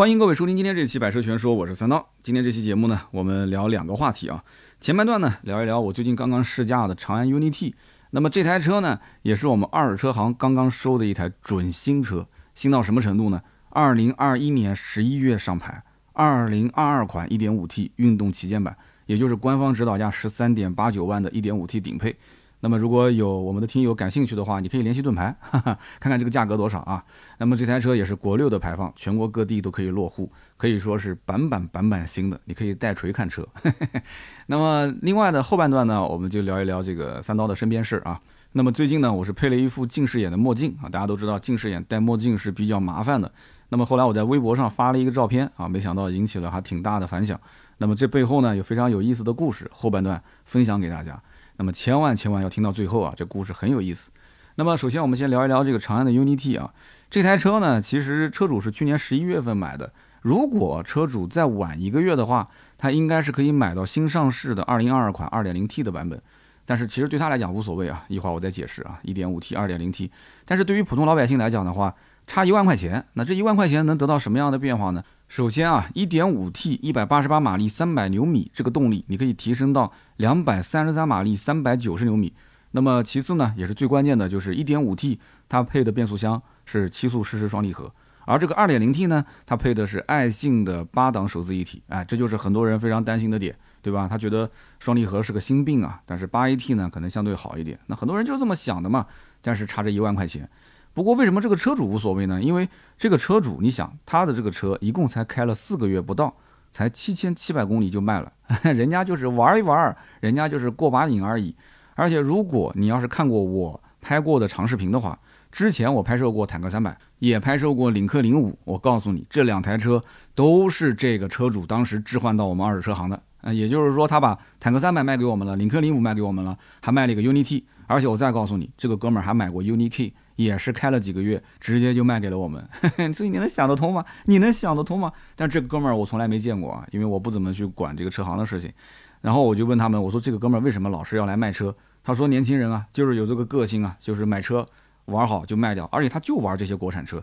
欢迎各位收听今天这期《百车全说》，我是三刀。今天这期节目呢，我们聊两个话题啊。前半段呢，聊一聊我最近刚刚试驾的长安 UNI-T。那么这台车呢，也是我们二手车行刚刚收的一台准新车，新到什么程度呢？二零二一年十一月上牌，二零二二款一点五 T 运动旗舰版，也就是官方指导价十三点八九万的一点五 T 顶配。那么如果有我们的听友感兴趣的话，你可以联系盾牌，哈哈，看看这个价格多少啊？那么这台车也是国六的排放，全国各地都可以落户，可以说是板板板板新的，你可以带锤看车。那么另外的后半段呢，我们就聊一聊这个三刀的身边事啊。那么最近呢，我是配了一副近视眼的墨镜啊，大家都知道近视眼戴墨镜是比较麻烦的。那么后来我在微博上发了一个照片啊，没想到引起了还挺大的反响。那么这背后呢，有非常有意思的故事，后半段分享给大家。那么千万千万要听到最后啊，这故事很有意思。那么首先我们先聊一聊这个长安的 UNI-T 啊，这台车呢，其实车主是去年十一月份买的。如果车主再晚一个月的话，他应该是可以买到新上市的2022款 2.0T 的版本。但是其实对他来讲无所谓啊，一会儿我再解释啊，1.5T、2.0T。但是对于普通老百姓来讲的话，差一万块钱，那这一万块钱能得到什么样的变化呢？首先啊，1.5T 188马力300牛米这个动力，你可以提升到233马力390牛米。那么其次呢，也是最关键的，就是 1.5T 它配的变速箱是七速湿式双离合，而这个 2.0T 呢，它配的是爱信的八档手自一体。哎，这就是很多人非常担心的点，对吧？他觉得双离合是个心病啊，但是八 AT 呢可能相对好一点。那很多人就这么想的嘛，但是差这一万块钱。不过为什么这个车主无所谓呢？因为这个车主，你想他的这个车一共才开了四个月不到，才七千七百公里就卖了，人家就是玩一玩，人家就是过把瘾而已。而且如果你要是看过我拍过的长视频的话，之前我拍摄过坦克三百，也拍摄过领克零五，我告诉你，这两台车都是这个车主当时置换到我们二手车行的。呃，也就是说他把坦克三百卖给我们了，领克零五卖给我们了，还卖了一个 UNI-T。而且我再告诉你，这个哥们儿还买过 UNI-K。也是开了几个月，直接就卖给了我们，所以你能想得通吗？你能想得通吗？但这个哥们儿我从来没见过啊，因为我不怎么去管这个车行的事情。然后我就问他们，我说这个哥们儿为什么老是要来卖车？他说年轻人啊，就是有这个个性啊，就是买车玩好就卖掉，而且他就玩这些国产车。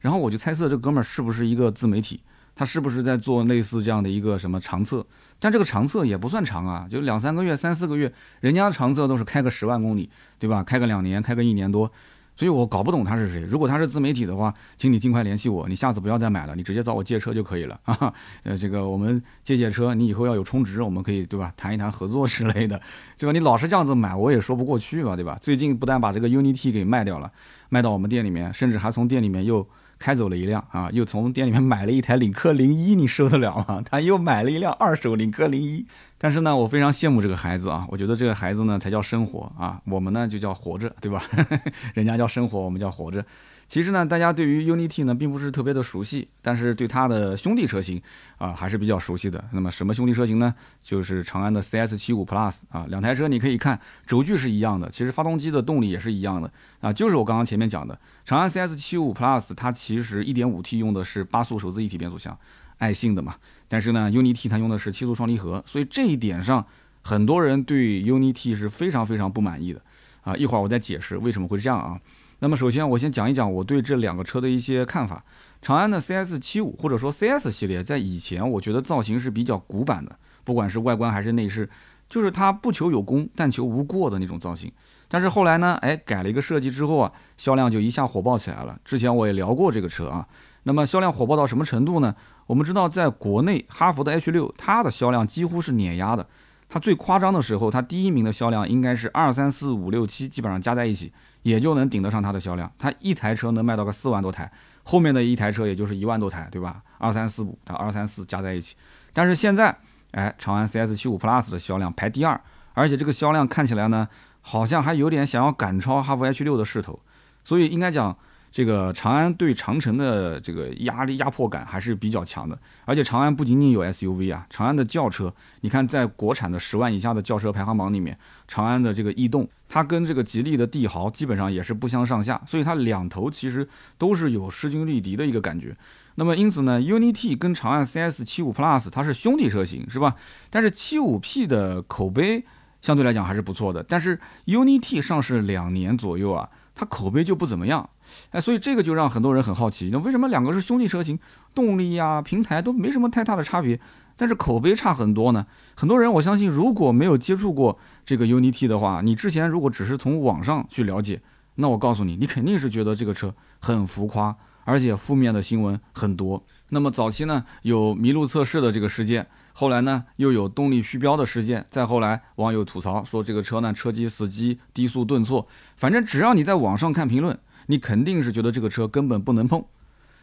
然后我就猜测这哥们儿是不是一个自媒体，他是不是在做类似这样的一个什么长测？但这个长测也不算长啊，就两三个月、三四个月，人家长测都是开个十万公里，对吧？开个两年，开个一年多。所以我搞不懂他是谁。如果他是自媒体的话，请你尽快联系我。你下次不要再买了，你直接找我借车就可以了啊。呃，这个我们借借车，你以后要有充值，我们可以对吧？谈一谈合作之类的，对吧？你老是这样子买，我也说不过去吧，对吧？最近不但把这个 Unity 给卖掉了，卖到我们店里面，甚至还从店里面又开走了一辆啊，又从店里面买了一台领克零一，你受得了吗？他又买了一辆二手领克零一。但是呢，我非常羡慕这个孩子啊！我觉得这个孩子呢才叫生活啊，我们呢就叫活着，对吧？人家叫生活，我们叫活着。其实呢，大家对于 UNI-T 呢并不是特别的熟悉，但是对它的兄弟车型啊还是比较熟悉的。那么什么兄弟车型呢？就是长安的 CS75 Plus 啊，两台车你可以看轴距是一样的，其实发动机的动力也是一样的啊，就是我刚刚前面讲的长安 CS75 Plus，它其实 1.5T 用的是八速手自一体变速箱。爱信的嘛，但是呢，UNI-T 它用的是七速双离合，所以这一点上，很多人对 UNI-T 是非常非常不满意的啊。一会儿我再解释为什么会这样啊。那么首先我先讲一讲我对这两个车的一些看法。长安的 CS75 或者说 CS 系列，在以前我觉得造型是比较古板的，不管是外观还是内饰，就是它不求有功，但求无过的那种造型。但是后来呢，哎，改了一个设计之后啊，销量就一下火爆起来了。之前我也聊过这个车啊。那么销量火爆到什么程度呢？我们知道，在国内哈弗的 H 六，它的销量几乎是碾压的。它最夸张的时候，它第一名的销量应该是二三四五六七，基本上加在一起，也就能顶得上它的销量。它一台车能卖到个四万多台，后面的一台车也就是一万多台，对吧？二三四五，它二三四加在一起。但是现在，哎，长安 CS 七五 Plus 的销量排第二，而且这个销量看起来呢，好像还有点想要赶超哈弗 H 六的势头。所以应该讲。这个长安对长城的这个压力压迫感还是比较强的，而且长安不仅仅有 SUV 啊，长安的轿车，你看在国产的十万以下的轿车排行榜里面，长安的这个逸动，它跟这个吉利的帝豪基本上也是不相上下，所以它两头其实都是有势均力敌的一个感觉。那么因此呢，UNI-T 跟长安 CS75 Plus 它是兄弟车型是吧？但是 75P 的口碑相对来讲还是不错的，但是 UNI-T 上市两年左右啊。它口碑就不怎么样。哎，所以这个就让很多人很好奇，那为什么两个是兄弟车型，动力呀、平台都没什么太大的差别，但是口碑差很多呢？很多人我相信，如果没有接触过这个 UNI-T 的话，你之前如果只是从网上去了解，那我告诉你，你肯定是觉得这个车很浮夸，而且负面的新闻很多。那么早期呢，有麋鹿测试的这个事件，后来呢又有动力虚标的事件，再后来网友吐槽说这个车呢车机死机、低速顿挫，反正只要你在网上看评论。你肯定是觉得这个车根本不能碰，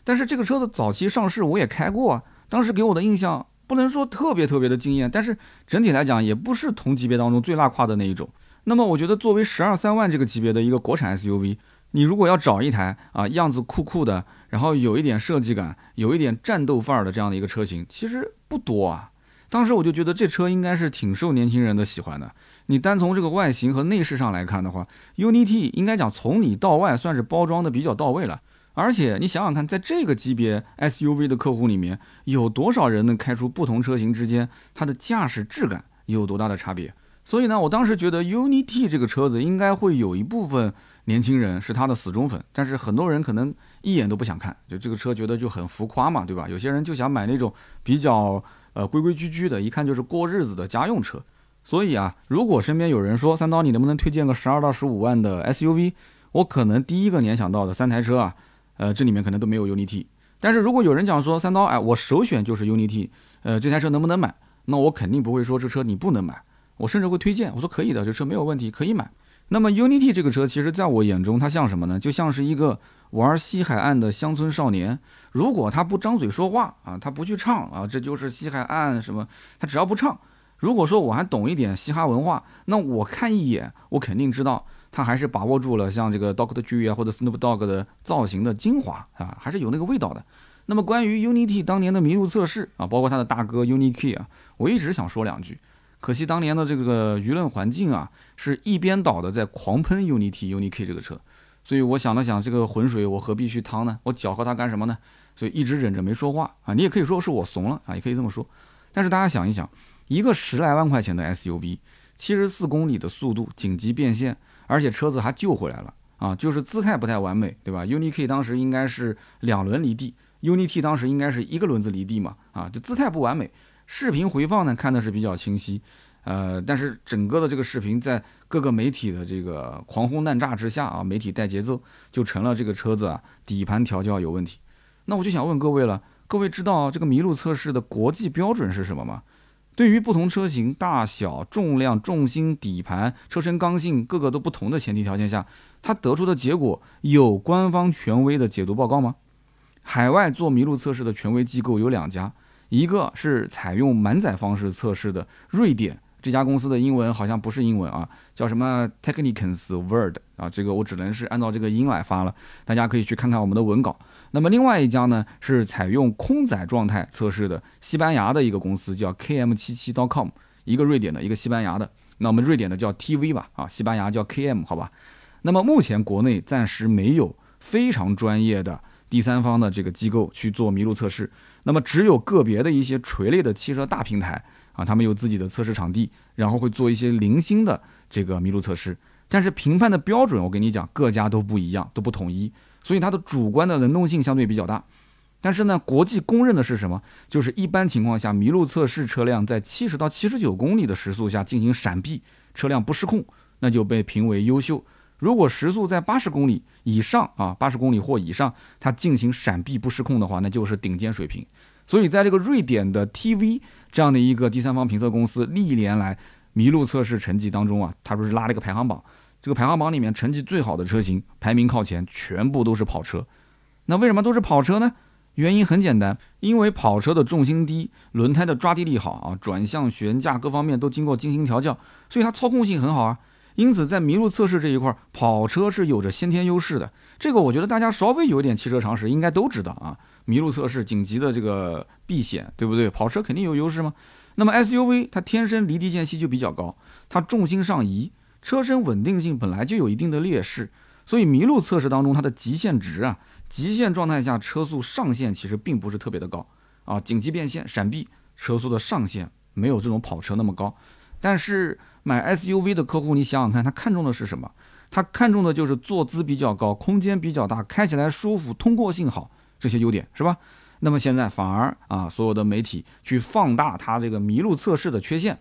但是这个车子早期上市我也开过啊，当时给我的印象不能说特别特别的惊艳，但是整体来讲也不是同级别当中最拉胯的那一种。那么我觉得作为十二三万这个级别的一个国产 SUV，你如果要找一台啊样子酷酷的，然后有一点设计感、有一点战斗范儿的这样的一个车型，其实不多啊。当时我就觉得这车应该是挺受年轻人的喜欢的。你单从这个外形和内饰上来看的话，UNI-T 应该讲从里到外算是包装的比较到位了。而且你想想看，在这个级别 SUV 的客户里面，有多少人能开出不同车型之间它的驾驶质感有多大的差别？所以呢，我当时觉得 UNI-T 这个车子应该会有一部分年轻人是它的死忠粉，但是很多人可能一眼都不想看，就这个车觉得就很浮夸嘛，对吧？有些人就想买那种比较呃规规矩矩的，一看就是过日子的家用车。所以啊，如果身边有人说三刀，你能不能推荐个十二到十五万的 SUV？我可能第一个联想到的三台车啊，呃，这里面可能都没有 UNI-T。但是如果有人讲说三刀，哎，我首选就是 UNI-T，呃，这台车能不能买？那我肯定不会说这车你不能买，我甚至会推荐，我说可以的，这车没有问题，可以买。那么 UNI-T 这个车，其实在我眼中，它像什么呢？就像是一个玩西海岸的乡村少年。如果他不张嘴说话啊，他不去唱啊，这就是西海岸什么，他只要不唱。如果说我还懂一点嘻哈文化，那我看一眼，我肯定知道他还是把握住了像这个 Doctor Dre 啊或者 Snoop Dogg 的造型的精华啊，还是有那个味道的。那么关于 Unity 当年的麋鹿测试啊，包括他的大哥 UNI-K 啊，我一直想说两句，可惜当年的这个舆论环境啊，是一边倒的在狂喷 UNI-T UNI-K 这个车，所以我想了想，这个浑水我何必去趟呢？我搅和它干什么呢？所以一直忍着没说话啊。你也可以说是我怂了啊，也可以这么说。但是大家想一想。一个十来万块钱的 SUV，七十四公里的速度，紧急变线，而且车子还救回来了啊！就是姿态不太完美，对吧？UNI-K 当时应该是两轮离地，UNI-T 当时应该是一个轮子离地嘛啊！就姿态不完美，视频回放呢看的是比较清晰，呃，但是整个的这个视频在各个媒体的这个狂轰滥炸之下啊，媒体带节奏，就成了这个车子啊底盘调教有问题。那我就想问各位了，各位知道这个麋鹿测试的国际标准是什么吗？对于不同车型大小、重量、重心、底盘、车身刚性各个都不同的前提条件下，它得出的结果有官方权威的解读报告吗？海外做麋鹿测试的权威机构有两家，一个是采用满载方式测试的瑞典这家公司的英文好像不是英文啊，叫什么 Technicans Word 啊，这个我只能是按照这个音来发了，大家可以去看看我们的文稿。那么另外一家呢是采用空载状态测试的，西班牙的一个公司叫 KM77.com，一个瑞典的，一个西班牙的。那我们瑞典的叫 TV 吧，啊，西班牙叫 KM，好吧。那么目前国内暂时没有非常专业的第三方的这个机构去做麋鹿测试，那么只有个别的一些垂类的汽车大平台啊，他们有自己的测试场地，然后会做一些零星的这个麋鹿测试。但是评判的标准，我跟你讲，各家都不一样，都不统一。所以它的主观的能动性相对比较大，但是呢，国际公认的是什么？就是一般情况下，麋鹿测试车辆在七十到七十九公里的时速下进行闪避，车辆不失控，那就被评为优秀。如果时速在八十公里以上啊，八十公里或以上，它进行闪避不失控的话，那就是顶尖水平。所以在这个瑞典的 TV 这样的一个第三方评测公司历年来麋鹿测试成绩当中啊，它不是拉了一个排行榜。这个排行榜里面成绩最好的车型排名靠前，全部都是跑车。那为什么都是跑车呢？原因很简单，因为跑车的重心低，轮胎的抓地力好啊，转向、悬架各方面都经过精心调教，所以它操控性很好啊。因此在麋鹿测试这一块，跑车是有着先天优势的。这个我觉得大家稍微有点汽车常识应该都知道啊。麋鹿测试紧急的这个避险，对不对？跑车肯定有优势吗？那么 SUV 它天生离地间隙就比较高，它重心上移。车身稳定性本来就有一定的劣势，所以麋鹿测试当中它的极限值啊，极限状态下车速上限其实并不是特别的高啊，紧急变线、闪避，车速的上限没有这种跑车那么高。但是买 SUV 的客户，你想想看，他看中的是什么？他看重的就是坐姿比较高，空间比较大，开起来舒服，通过性好这些优点，是吧？那么现在反而啊，所有的媒体去放大它这个麋鹿测试的缺陷，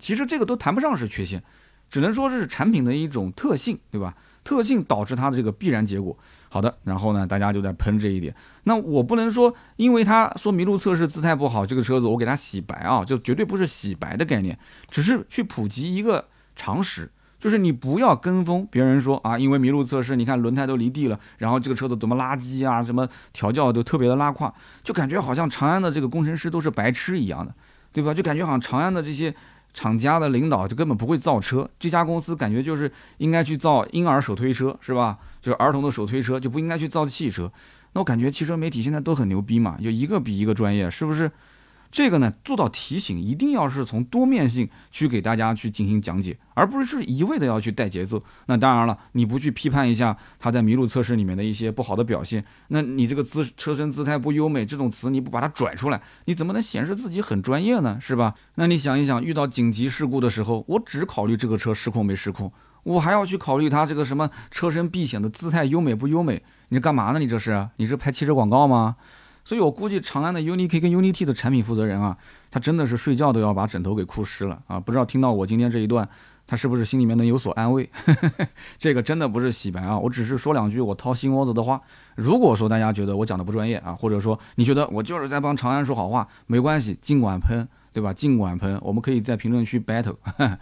其实这个都谈不上是缺陷，只能说是产品的一种特性，对吧？特性导致它的这个必然结果。好的，然后呢，大家就在喷这一点。那我不能说，因为他说麋鹿测试姿态不好，这个车子我给它洗白啊，就绝对不是洗白的概念，只是去普及一个常识，就是你不要跟风别人说啊，因为麋鹿测试，你看轮胎都离地了，然后这个车子怎么垃圾啊，什么调教都特别的拉胯，就感觉好像长安的这个工程师都是白痴一样的，对吧？就感觉好像长安的这些。厂家的领导就根本不会造车，这家公司感觉就是应该去造婴儿手推车，是吧？就是儿童的手推车，就不应该去造汽车。那我感觉汽车媒体现在都很牛逼嘛，就一个比一个专业，是不是？这个呢，做到提醒，一定要是从多面性去给大家去进行讲解，而不是一味的要去带节奏。那当然了，你不去批判一下他在麋鹿测试里面的一些不好的表现，那你这个姿车身姿态不优美这种词你不把它拽出来，你怎么能显示自己很专业呢？是吧？那你想一想，遇到紧急事故的时候，我只考虑这个车失控没失控，我还要去考虑它这个什么车身避险的姿态优美不优美？你这干嘛呢？你这是？你是拍汽车广告吗？所以我估计长安的 UNI-K 跟 UNI-T 的产品负责人啊，他真的是睡觉都要把枕头给哭湿了啊！不知道听到我今天这一段，他是不是心里面能有所安慰？这个真的不是洗白啊，我只是说两句我掏心窝子的话。如果说大家觉得我讲的不专业啊，或者说你觉得我就是在帮长安说好话，没关系，尽管喷，对吧？尽管喷，我们可以在评论区 battle。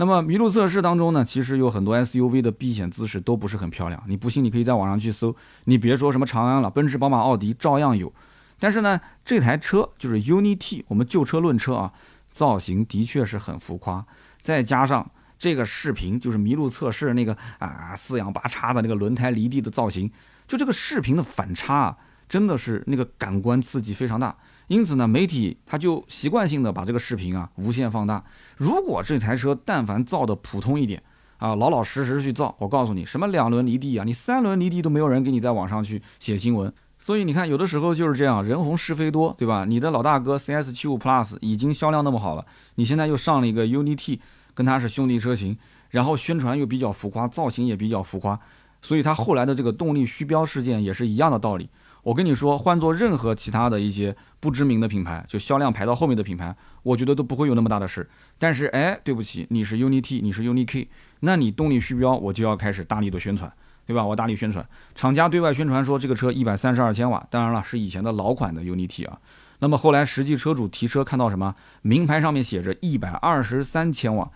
那么麋鹿测试当中呢，其实有很多 SUV 的避险姿势都不是很漂亮。你不信，你可以在网上去搜。你别说什么长安了，奔驰、宝马、奥迪照样有。但是呢，这台车就是 UNI-T，我们就车论车啊，造型的确是很浮夸。再加上这个视频，就是麋鹿测试那个啊四仰八叉的那个轮胎离地的造型，就这个视频的反差啊，真的是那个感官刺激非常大。因此呢，媒体他就习惯性的把这个视频啊无限放大。如果这台车但凡造的普通一点啊，老老实实去造，我告诉你，什么两轮离地啊，你三轮离地都没有人给你在网上去写新闻。所以你看，有的时候就是这样，人红是非多，对吧？你的老大哥 CS 七五 Plus 已经销量那么好了，你现在又上了一个 UNI-T，跟它是兄弟车型，然后宣传又比较浮夸，造型也比较浮夸，所以它后来的这个动力虚标事件也是一样的道理。我跟你说，换做任何其他的一些不知名的品牌，就销量排到后面的品牌，我觉得都不会有那么大的事。但是，哎，对不起，你是 UNI-T，你是 UNI-K，那你动力虚标，我就要开始大力的宣传，对吧？我大力宣传，厂家对外宣传说这个车一百三十二千瓦，当然了，是以前的老款的 UNI-T 啊。那么后来实际车主提车看到什么？名牌上面写着一百二十三千瓦，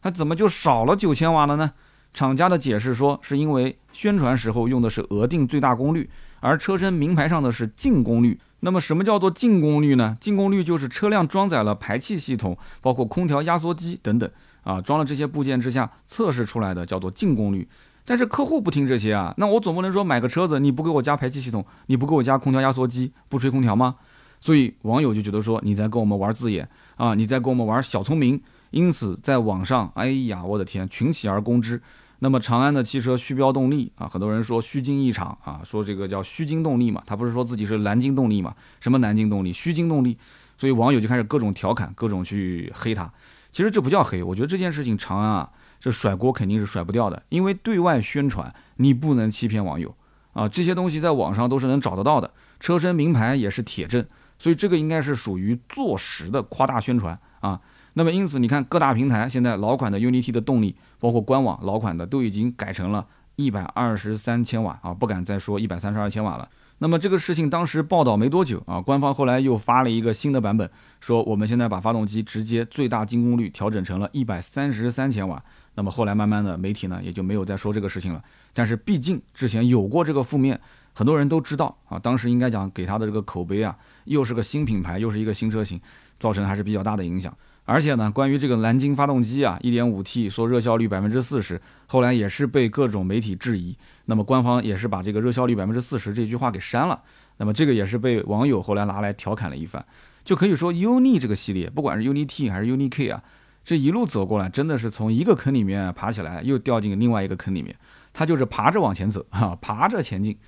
它怎么就少了九千瓦了呢？厂家的解释说，是因为宣传时候用的是额定最大功率。而车身名牌上的是净功率，那么什么叫做净功率呢？净功率就是车辆装载了排气系统，包括空调、压缩机等等啊，装了这些部件之下测试出来的叫做净功率。但是客户不听这些啊，那我总不能说买个车子你不给我加排气系统，你不给我加空调、压缩机，不吹空调吗？所以网友就觉得说你在跟我们玩字眼啊，你在跟我们玩小聪明，因此在网上，哎呀，我的天，群起而攻之。那么长安的汽车虚标动力啊，很多人说虚惊一场啊，说这个叫虚惊动力嘛，他不是说自己是蓝鲸动力嘛？什么蓝鲸动力？虚惊动力，所以网友就开始各种调侃，各种去黑他。其实这不叫黑，我觉得这件事情长安啊，这甩锅肯定是甩不掉的，因为对外宣传你不能欺骗网友啊，这些东西在网上都是能找得到的，车身名牌也是铁证，所以这个应该是属于坐实的夸大宣传啊。那么因此，你看各大平台现在老款的 UNI-T 的动力，包括官网老款的都已经改成了一百二十三千瓦啊，不敢再说一百三十二千瓦了。那么这个事情当时报道没多久啊，官方后来又发了一个新的版本，说我们现在把发动机直接最大净功率调整成了一百三十三千瓦。那么后来慢慢的媒体呢也就没有再说这个事情了。但是毕竟之前有过这个负面，很多人都知道啊，当时应该讲给他的这个口碑啊，又是个新品牌，又是一个新车型，造成还是比较大的影响。而且呢，关于这个蓝鲸发动机啊，1.5T 说热效率百分之四十，后来也是被各种媒体质疑。那么官方也是把这个热效率百分之四十这句话给删了。那么这个也是被网友后来拿来调侃了一番。就可以说，UNI 这个系列，不管是 UNI-T 还是 UNI-K 啊，这一路走过来，真的是从一个坑里面爬起来，又掉进另外一个坑里面。它就是爬着往前走，哈，爬着前进。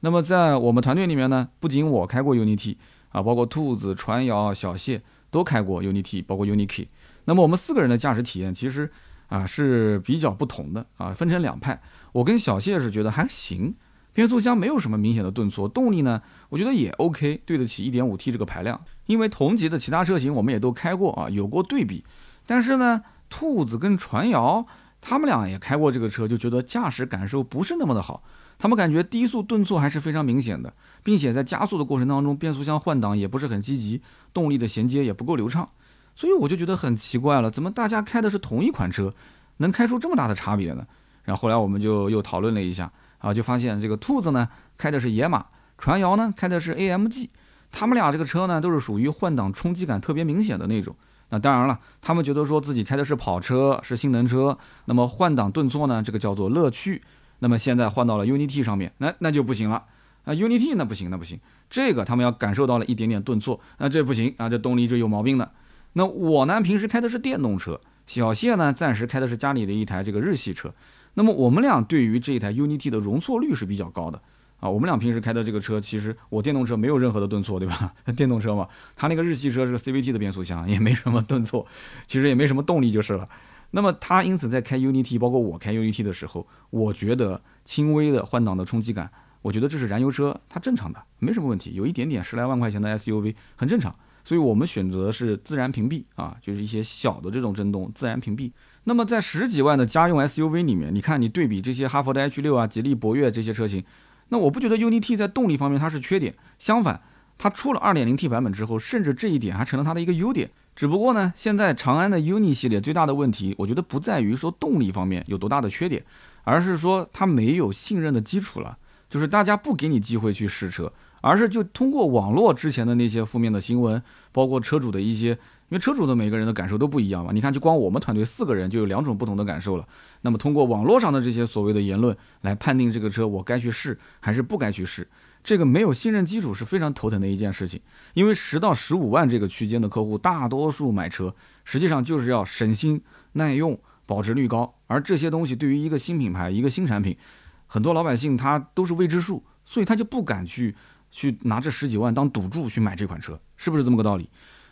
那么在我们团队里面呢，不仅我开过 UNI-T 啊，包括兔子、传谣、小谢。都开过 UNI-T，包括 UNI-K。那么我们四个人的驾驶体验，其实啊是比较不同的啊，分成两派。我跟小谢是觉得还行，变速箱没有什么明显的顿挫，动力呢，我觉得也 OK，对得起 1.5T 这个排量。因为同级的其他车型我们也都开过啊，有过对比。但是呢，兔子跟传谣他们俩也开过这个车，就觉得驾驶感受不是那么的好。他们感觉低速顿挫还是非常明显的，并且在加速的过程当中，变速箱换挡也不是很积极，动力的衔接也不够流畅。所以我就觉得很奇怪了，怎么大家开的是同一款车，能开出这么大的差别呢？然后后来我们就又讨论了一下啊，就发现这个兔子呢开的是野马，传谣呢开的是 AMG，他们俩这个车呢都是属于换挡冲击感特别明显的那种。那当然了，他们觉得说自己开的是跑车，是性能车，那么换挡顿挫呢，这个叫做乐趣。那么现在换到了 UNI-T 上面，那那就不行了啊！UNI-T 那不行，那不行，这个他们要感受到了一点点顿挫，那这不行啊，这动力就有毛病的。那我呢，平时开的是电动车，小谢呢，暂时开的是家里的一台这个日系车。那么我们俩对于这一台 UNI-T 的容错率是比较高的啊。我们俩平时开的这个车，其实我电动车没有任何的顿挫，对吧？电动车嘛，它那个日系车是个 CVT 的变速箱，也没什么顿挫，其实也没什么动力就是了。那么它因此在开 UNI-T，包括我开 UNI-T 的时候，我觉得轻微的换挡的冲击感，我觉得这是燃油车它正常的，没什么问题。有一点点十来万块钱的 SUV 很正常，所以我们选择是自然屏蔽啊，就是一些小的这种震动自然屏蔽。那么在十几万的家用 SUV 里面，你看你对比这些哈弗的 H 六啊、吉利博越这些车型，那我不觉得 UNI-T 在动力方面它是缺点，相反，它出了 2.0T 版本之后，甚至这一点还成了它的一个优点。只不过呢，现在长安的 UNI 系列最大的问题，我觉得不在于说动力方面有多大的缺点，而是说它没有信任的基础了。就是大家不给你机会去试车，而是就通过网络之前的那些负面的新闻，包括车主的一些，因为车主的每个人的感受都不一样嘛。你看，就光我们团队四个人就有两种不同的感受了。那么通过网络上的这些所谓的言论来判定这个车我该去试还是不该去试。这个没有信任基础是非常头疼的一件事情，因为十到十五万这个区间的客户，大多数买车实际上就是要省心、耐用、保值率高，而这些东西对于一个新品牌、一个新产品，很多老百姓他都是未知数，所以他就不敢去去拿这十几万当赌注去买这款车，是不是这么个道理？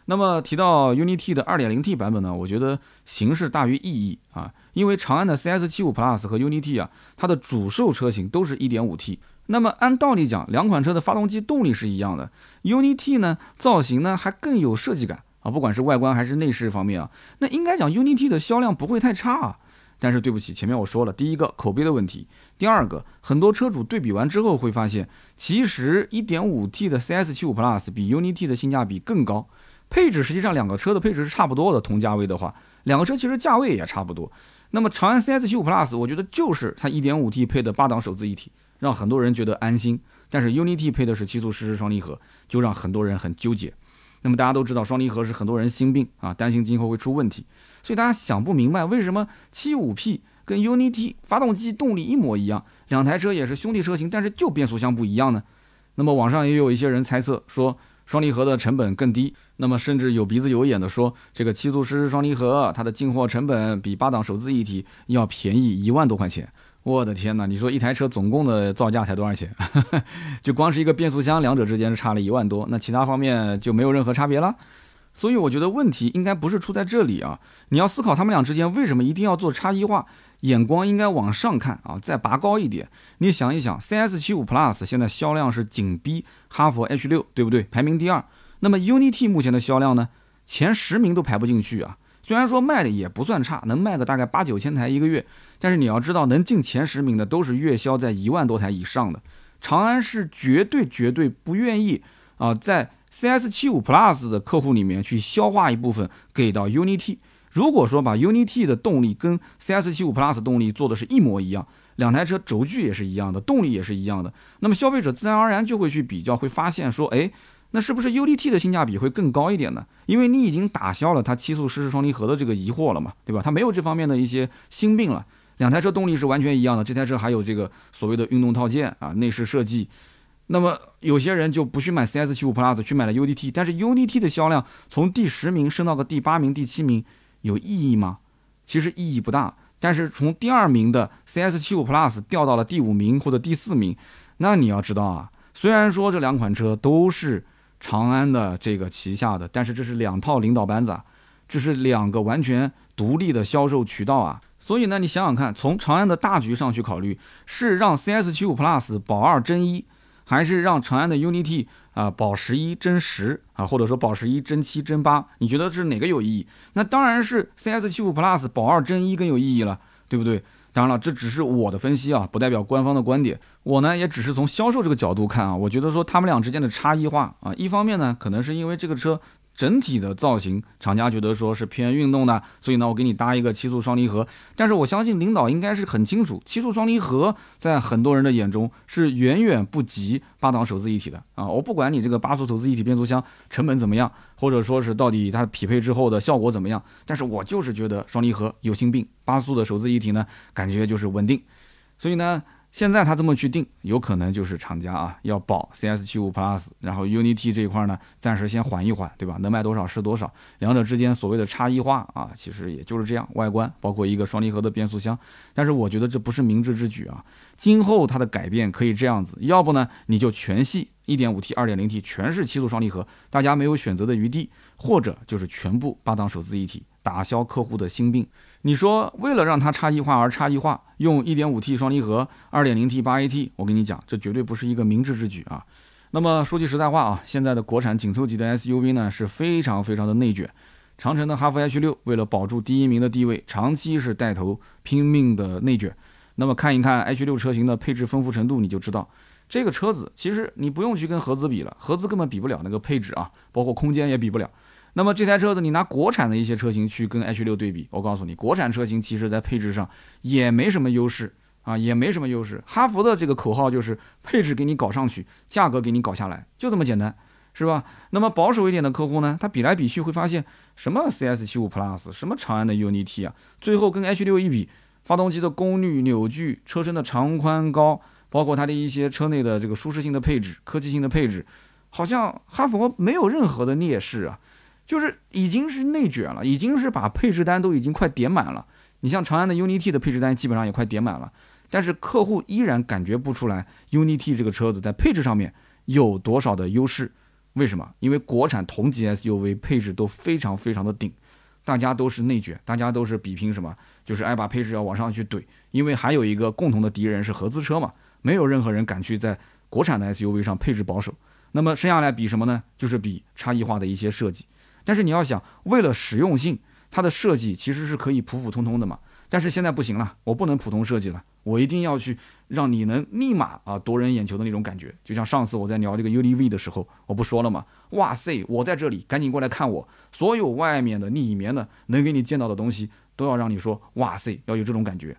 那么提到 UNI-T 的 2.0T 版本呢，我觉得形式大于意义啊，因为长安的 CS75 Plus 和 UNI-T 啊，它的主售车型都是一点五 T。那么按道理讲，两款车的发动机动力是一样的。UNI-T 呢，造型呢还更有设计感啊，不管是外观还是内饰方面啊，那应该讲 UNI-T 的销量不会太差啊。但是对不起，前面我说了，第一个口碑的问题，第二个很多车主对比完之后会发现，其实 1.5T 的 CS75 Plus 比 UNI-T 的性价比更高，配置实际上两个车的配置是差不多的，同价位的话，两个车其实价位也差不多。那么长安 CS75 Plus 我觉得就是它 1.5T 配的八档手自一体。让很多人觉得安心，但是 UNI-T 配的是七速湿式双离合，就让很多人很纠结。那么大家都知道，双离合是很多人心病啊，担心今后会出问题，所以大家想不明白为什么 75P 跟 UNI-T 发动机动力一模一样，两台车也是兄弟车型，但是就变速箱不一样呢？那么网上也有一些人猜测说，双离合的成本更低，那么甚至有鼻子有眼的说，这个七速湿式双离合它的进货成本比八档手自一体要便宜一万多块钱。我的天哪！你说一台车总共的造价才多少钱？就光是一个变速箱，两者之间是差了一万多，那其他方面就没有任何差别了。所以我觉得问题应该不是出在这里啊！你要思考他们俩之间为什么一定要做差异化，眼光应该往上看啊，再拔高一点。你想一想，CS75 Plus 现在销量是紧逼哈弗 H6，对不对？排名第二。那么 UNI-T 目前的销量呢？前十名都排不进去啊！虽然说卖的也不算差，能卖个大概八九千台一个月，但是你要知道，能进前十名的都是月销在一万多台以上的。长安是绝对绝对不愿意啊，在 CS75 Plus 的客户里面去消化一部分给到 UNI-T。如果说把 UNI-T 的动力跟 CS75 Plus 动力做的是一模一样，两台车轴距也是一样的，动力也是一样的，那么消费者自然而然就会去比较，会发现说，哎。那是不是 UDT 的性价比会更高一点呢？因为你已经打消了它七速湿式双离合的这个疑惑了嘛，对吧？它没有这方面的一些心病了。两台车动力是完全一样的，这台车还有这个所谓的运动套件啊，内饰设计。那么有些人就不去买 CS75 Plus，去买了 UDT，但是 UDT 的销量从第十名升到个第八名、第七名，有意义吗？其实意义不大。但是从第二名的 CS75 Plus 掉到了第五名或者第四名，那你要知道啊，虽然说这两款车都是。长安的这个旗下的，但是这是两套领导班子，这是两个完全独立的销售渠道啊。所以呢，你想想看，从长安的大局上去考虑，是让 CS75 Plus 保二争一，还是让长安的 UNI-T 啊保十一争十啊，或者说保十一争七争八？你觉得是哪个有意义？那当然是 CS75 Plus 保二争一更有意义了，对不对？当然了，这只是我的分析啊，不代表官方的观点。我呢，也只是从销售这个角度看啊，我觉得说他们俩之间的差异化啊，一方面呢，可能是因为这个车。整体的造型，厂家觉得说是偏运动的，所以呢，我给你搭一个七速双离合。但是我相信领导应该是很清楚，七速双离合在很多人的眼中是远远不及八档手自一体的啊！我不管你这个八速手自一体变速箱成本怎么样，或者说是到底它匹配之后的效果怎么样，但是我就是觉得双离合有心病，八速的手自一体呢，感觉就是稳定，所以呢。现在他这么去定，有可能就是厂家啊要保 CS75 Plus，然后 Unity 这一块呢暂时先缓一缓，对吧？能卖多少是多少，两者之间所谓的差异化啊，其实也就是这样，外观包括一个双离合的变速箱。但是我觉得这不是明智之举啊，今后它的改变可以这样子，要不呢你就全系 1.5T、2.0T 全是七速双离合，大家没有选择的余地，或者就是全部八档手自一体，打消客户的心病。你说为了让它差异化而差异化，用 1.5T 双离合、2.0T 8AT，我跟你讲，这绝对不是一个明智之举啊。那么说句实在话啊，现在的国产紧凑级的 SUV 呢是非常非常的内卷。长城的哈弗 H 六为了保住第一名的地位，长期是带头拼命的内卷。那么看一看 H 六车型的配置丰富程度，你就知道这个车子其实你不用去跟合资比了，合资根本比不了那个配置啊，包括空间也比不了。那么这台车子，你拿国产的一些车型去跟 H 六对比，我告诉你，国产车型其实在配置上也没什么优势啊，也没什么优势。哈弗的这个口号就是配置给你搞上去，价格给你搞下来，就这么简单，是吧？那么保守一点的客户呢，他比来比去会发现，什么 CS 七五 Plus，什么长安的 UNI-T 啊，最后跟 H 六一比，发动机的功率、扭矩、车身的长宽高，包括它的一些车内的这个舒适性的配置、科技性的配置，好像哈弗没有任何的劣势啊。就是已经是内卷了，已经是把配置单都已经快点满了。你像长安的 UNI-T 的配置单基本上也快点满了，但是客户依然感觉不出来 UNI-T 这个车子在配置上面有多少的优势。为什么？因为国产同级 SUV 配置都非常非常的顶，大家都是内卷，大家都是比拼什么？就是爱把配置要往上去怼。因为还有一个共同的敌人是合资车嘛，没有任何人敢去在国产的 SUV 上配置保守。那么剩下来比什么呢？就是比差异化的一些设计。但是你要想，为了实用性，它的设计其实是可以普普通通的嘛。但是现在不行了，我不能普通设计了，我一定要去让你能立马啊夺人眼球的那种感觉。就像上次我在聊这个 UDV 的时候，我不说了吗？哇塞，我在这里，赶紧过来看我。所有外面的、里面的能给你见到的东西，都要让你说哇塞，要有这种感觉。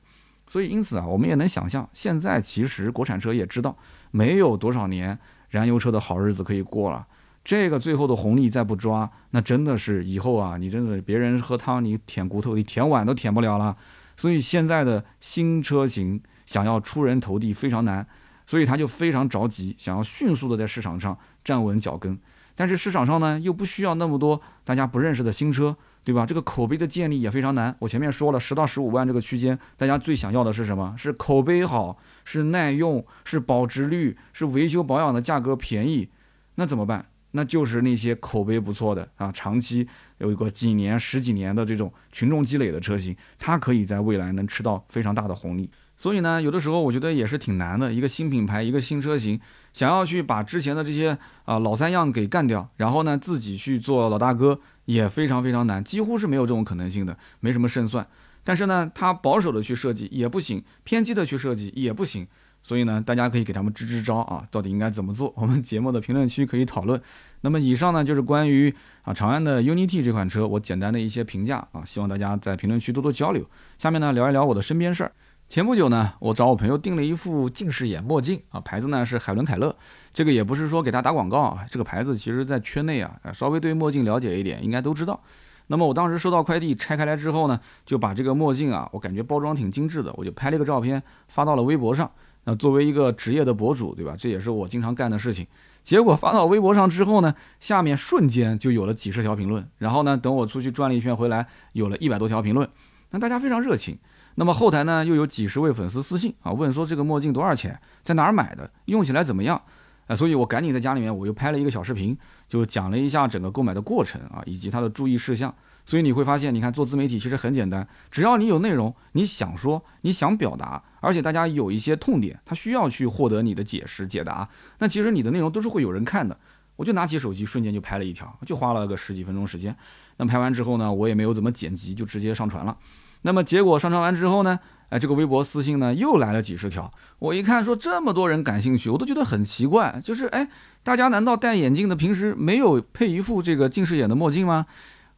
所以因此啊，我们也能想象，现在其实国产车也知道，没有多少年燃油车的好日子可以过了。这个最后的红利再不抓，那真的是以后啊，你真的别人喝汤你舔骨头，你舔碗都舔不了了。所以现在的新车型想要出人头地非常难，所以他就非常着急，想要迅速的在市场上站稳脚跟。但是市场上呢又不需要那么多大家不认识的新车，对吧？这个口碑的建立也非常难。我前面说了，十到十五万这个区间，大家最想要的是什么？是口碑好，是耐用，是保值率，是维修保养的价格便宜。那怎么办？那就是那些口碑不错的啊，长期有一个几年、十几年的这种群众积累的车型，它可以在未来能吃到非常大的红利。所以呢，有的时候我觉得也是挺难的。一个新品牌，一个新车型，想要去把之前的这些啊老三样给干掉，然后呢自己去做老大哥，也非常非常难，几乎是没有这种可能性的，没什么胜算。但是呢，它保守的去设计也不行，偏激的去设计也不行。所以呢，大家可以给他们支支招啊，到底应该怎么做？我们节目的评论区可以讨论。那么以上呢，就是关于啊长安的 UNI-T 这款车，我简单的一些评价啊，希望大家在评论区多多交流。下面呢，聊一聊我的身边事儿。前不久呢，我找我朋友订了一副近视眼墨镜啊，牌子呢是海伦凯勒。这个也不是说给他打广告啊，这个牌子其实在圈内啊，稍微对墨镜了解一点，应该都知道。那么我当时收到快递，拆开来之后呢，就把这个墨镜啊，我感觉包装挺精致的，我就拍了一个照片发到了微博上。那作为一个职业的博主，对吧？这也是我经常干的事情。结果发到微博上之后呢，下面瞬间就有了几十条评论。然后呢，等我出去转了一圈回来，有了一百多条评论。那大家非常热情。那么后台呢，又有几十位粉丝私信啊，问说这个墨镜多少钱，在哪儿买的，用起来怎么样？啊，所以我赶紧在家里面我又拍了一个小视频，就讲了一下整个购买的过程啊，以及它的注意事项。所以你会发现，你看做自媒体其实很简单，只要你有内容，你想说，你想表达，而且大家有一些痛点，他需要去获得你的解释解答，那其实你的内容都是会有人看的。我就拿起手机，瞬间就拍了一条，就花了个十几分钟时间。那拍完之后呢，我也没有怎么剪辑，就直接上传了。那么结果上传完之后呢，哎，这个微博私信呢又来了几十条。我一看说这么多人感兴趣，我都觉得很奇怪，就是哎，大家难道戴眼镜的平时没有配一副这个近视眼的墨镜吗？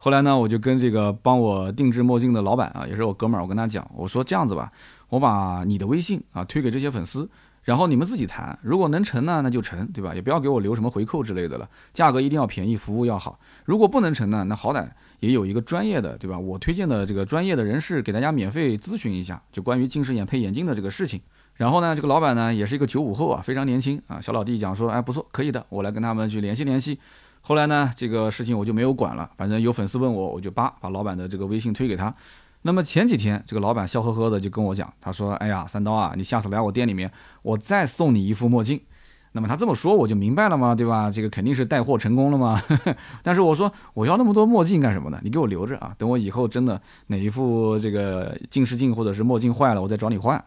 后来呢，我就跟这个帮我定制墨镜的老板啊，也是我哥们儿，我跟他讲，我说这样子吧，我把你的微信啊推给这些粉丝，然后你们自己谈，如果能成呢，那就成，对吧？也不要给我留什么回扣之类的了，价格一定要便宜，服务要好。如果不能成呢，那好歹也有一个专业的，对吧？我推荐的这个专业的人士给大家免费咨询一下，就关于近视眼配眼镜的这个事情。然后呢，这个老板呢也是一个九五后啊，非常年轻啊，小老弟讲说，哎，不错，可以的，我来跟他们去联系联系。后来呢，这个事情我就没有管了。反正有粉丝问我，我就叭把老板的这个微信推给他。那么前几天，这个老板笑呵呵的就跟我讲，他说：“哎呀，三刀啊，你下次来我店里面，我再送你一副墨镜。”那么他这么说，我就明白了嘛，对吧？这个肯定是带货成功了嘛。但是我说我要那么多墨镜干什么呢？你给我留着啊，等我以后真的哪一副这个近视镜或者是墨镜坏了，我再找你换。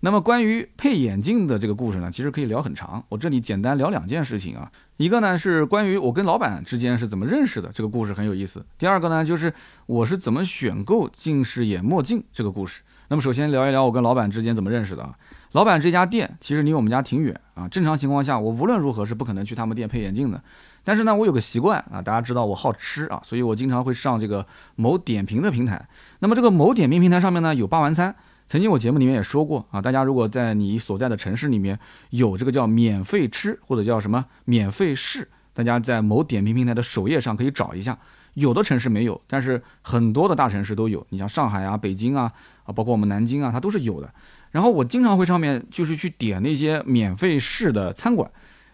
那么关于配眼镜的这个故事呢，其实可以聊很长。我这里简单聊两件事情啊。一个呢是关于我跟老板之间是怎么认识的，这个故事很有意思。第二个呢就是我是怎么选购近视眼墨镜这个故事。那么首先聊一聊我跟老板之间怎么认识的啊。老板这家店其实离我们家挺远啊。正常情况下我无论如何是不可能去他们店配眼镜的。但是呢我有个习惯啊，大家知道我好吃啊，所以我经常会上这个某点评的平台。那么这个某点评平台上面呢有霸王餐。曾经我节目里面也说过啊，大家如果在你所在的城市里面有这个叫免费吃或者叫什么免费试，大家在某点评平台的首页上可以找一下。有的城市没有，但是很多的大城市都有。你像上海啊、北京啊啊，包括我们南京啊，它都是有的。然后我经常会上面就是去点那些免费试的餐馆，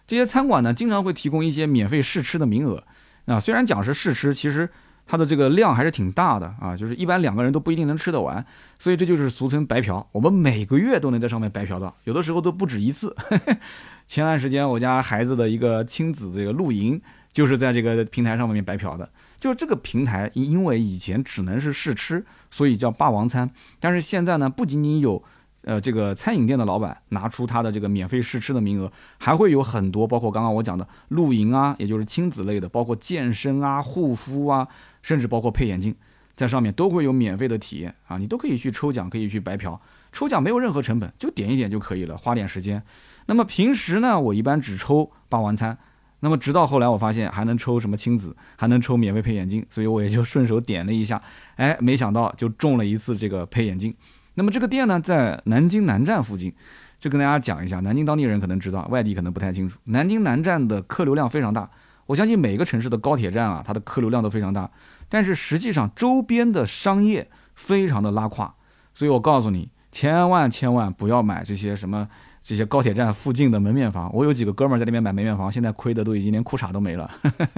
这些餐馆呢经常会提供一些免费试吃的名额啊。虽然讲是试吃，其实。它的这个量还是挺大的啊，就是一般两个人都不一定能吃得完，所以这就是俗称白嫖。我们每个月都能在上面白嫖到，有的时候都不止一次。前段时间我家孩子的一个亲子这个露营，就是在这个平台上面白嫖的。就是这个平台，因为以前只能是试吃，所以叫霸王餐。但是现在呢，不仅仅有。呃，这个餐饮店的老板拿出他的这个免费试吃的名额，还会有很多，包括刚刚我讲的露营啊，也就是亲子类的，包括健身啊、护肤啊，甚至包括配眼镜，在上面都会有免费的体验啊，你都可以去抽奖，可以去白嫖，抽奖没有任何成本，就点一点就可以了，花点时间。那么平时呢，我一般只抽霸王餐，那么直到后来我发现还能抽什么亲子，还能抽免费配眼镜，所以我也就顺手点了一下，哎，没想到就中了一次这个配眼镜。那么这个店呢，在南京南站附近，就跟大家讲一下，南京当地人可能知道，外地可能不太清楚。南京南站的客流量非常大，我相信每个城市的高铁站啊，它的客流量都非常大，但是实际上周边的商业非常的拉胯，所以我告诉你，千万千万不要买这些什么。这些高铁站附近的门面房，我有几个哥们儿在那边买门面房，现在亏的都已经连裤衩都没了。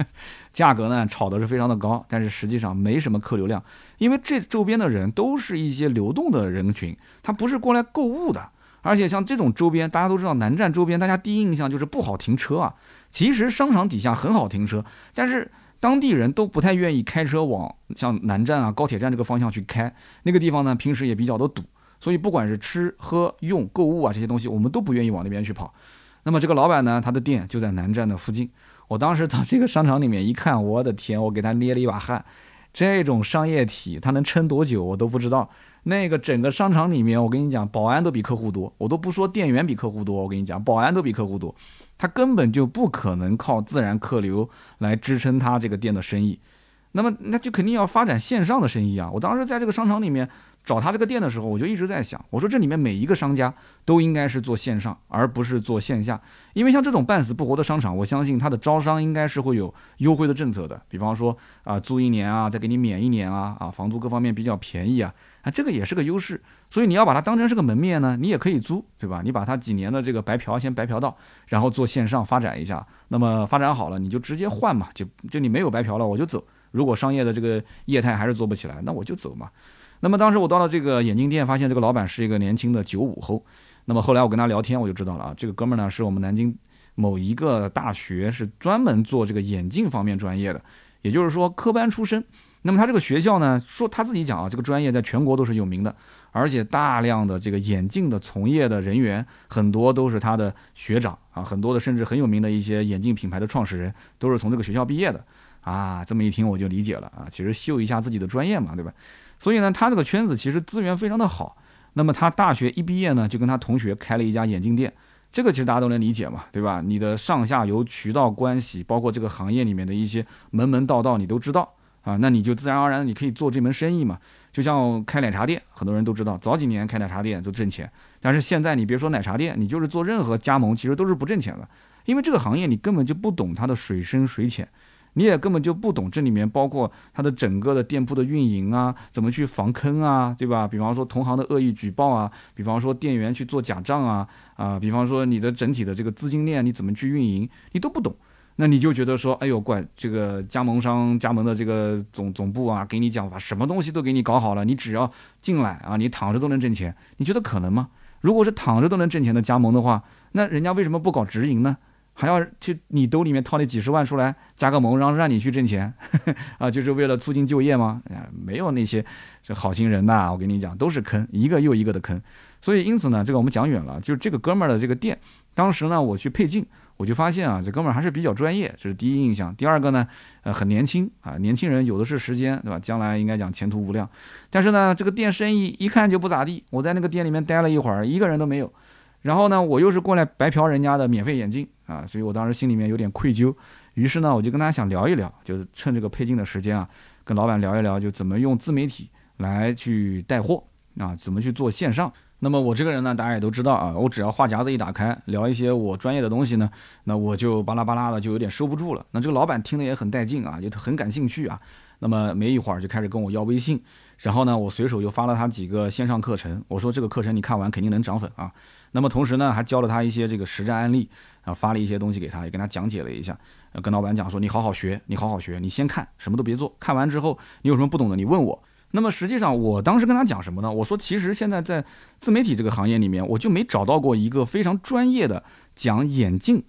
价格呢炒的是非常的高，但是实际上没什么客流量，因为这周边的人都是一些流动的人群，他不是过来购物的。而且像这种周边，大家都知道南站周边，大家第一印象就是不好停车啊。其实商场底下很好停车，但是当地人都不太愿意开车往像南站啊、高铁站这个方向去开，那个地方呢平时也比较的堵。所以不管是吃喝用购物啊这些东西，我们都不愿意往那边去跑。那么这个老板呢，他的店就在南站的附近。我当时到这个商场里面一看，我的天，我给他捏了一把汗。这种商业体，他能撑多久我都不知道。那个整个商场里面，我跟你讲，保安都比客户多。我都不说店员比客户多，我跟你讲，保安都比客户多。他根本就不可能靠自然客流来支撑他这个店的生意。那么那就肯定要发展线上的生意啊！我当时在这个商场里面。找他这个店的时候，我就一直在想，我说这里面每一个商家都应该是做线上，而不是做线下，因为像这种半死不活的商场，我相信它的招商应该是会有优惠的政策的，比方说啊，租一年啊，再给你免一年啊，啊，房租各方面比较便宜啊，啊，这个也是个优势。所以你要把它当成是个门面呢，你也可以租，对吧？你把它几年的这个白嫖先白嫖到，然后做线上发展一下，那么发展好了，你就直接换嘛，就就你没有白嫖了，我就走。如果商业的这个业态还是做不起来，那我就走嘛。那么当时我到了这个眼镜店，发现这个老板是一个年轻的九五后。那么后来我跟他聊天，我就知道了啊，这个哥们儿呢是我们南京某一个大学是专门做这个眼镜方面专业的，也就是说科班出身。那么他这个学校呢，说他自己讲啊，这个专业在全国都是有名的，而且大量的这个眼镜的从业的人员很多都是他的学长啊，很多的甚至很有名的一些眼镜品牌的创始人都是从这个学校毕业的啊。这么一听我就理解了啊，其实秀一下自己的专业嘛，对吧？所以呢，他这个圈子其实资源非常的好。那么他大学一毕业呢，就跟他同学开了一家眼镜店，这个其实大家都能理解嘛，对吧？你的上下游渠道关系，包括这个行业里面的一些门门道道，你都知道。啊，那你就自然而然你可以做这门生意嘛，就像开奶茶店，很多人都知道，早几年开奶茶店就挣钱，但是现在你别说奶茶店，你就是做任何加盟，其实都是不挣钱的，因为这个行业你根本就不懂它的水深水浅，你也根本就不懂这里面包括它的整个的店铺的运营啊，怎么去防坑啊，对吧？比方说同行的恶意举报啊，比方说店员去做假账啊，啊，比方说你的整体的这个资金链你怎么去运营，你都不懂。那你就觉得说，哎呦怪，这个加盟商加盟的这个总总部啊，给你讲把什么东西都给你搞好了，你只要进来啊，你躺着都能挣钱，你觉得可能吗？如果是躺着都能挣钱的加盟的话，那人家为什么不搞直营呢？还要去你兜里面掏那几十万出来加个盟，让让你去挣钱啊？就是为了促进就业吗？啊，没有那些这好心人呐，我跟你讲，都是坑，一个又一个的坑。所以因此呢，这个我们讲远了，就是这个哥们儿的这个店，当时呢我去配镜。我就发现啊，这哥们儿还是比较专业，这是第一印象。第二个呢，呃，很年轻啊，年轻人有的是时间，对吧？将来应该讲前途无量。但是呢，这个店生意一看就不咋地。我在那个店里面待了一会儿，一个人都没有。然后呢，我又是过来白嫖人家的免费眼镜啊，所以我当时心里面有点愧疚。于是呢，我就跟他想聊一聊，就是趁这个配镜的时间啊，跟老板聊一聊，就怎么用自媒体来去带货啊，怎么去做线上。那么我这个人呢，大家也都知道啊，我只要话匣子一打开，聊一些我专业的东西呢，那我就巴拉巴拉的就有点收不住了。那这个老板听得也很带劲啊，就很感兴趣啊。那么没一会儿就开始跟我要微信，然后呢，我随手又发了他几个线上课程，我说这个课程你看完肯定能涨粉啊。那么同时呢，还教了他一些这个实战案例，啊，发了一些东西给他，也跟他讲解了一下，跟老板讲说你好好学，你好好学，你先看，什么都别做，看完之后你有什么不懂的你问我。那么实际上，我当时跟他讲什么呢？我说，其实现在在自媒体这个行业里面，我就没找到过一个非常专业的讲眼镜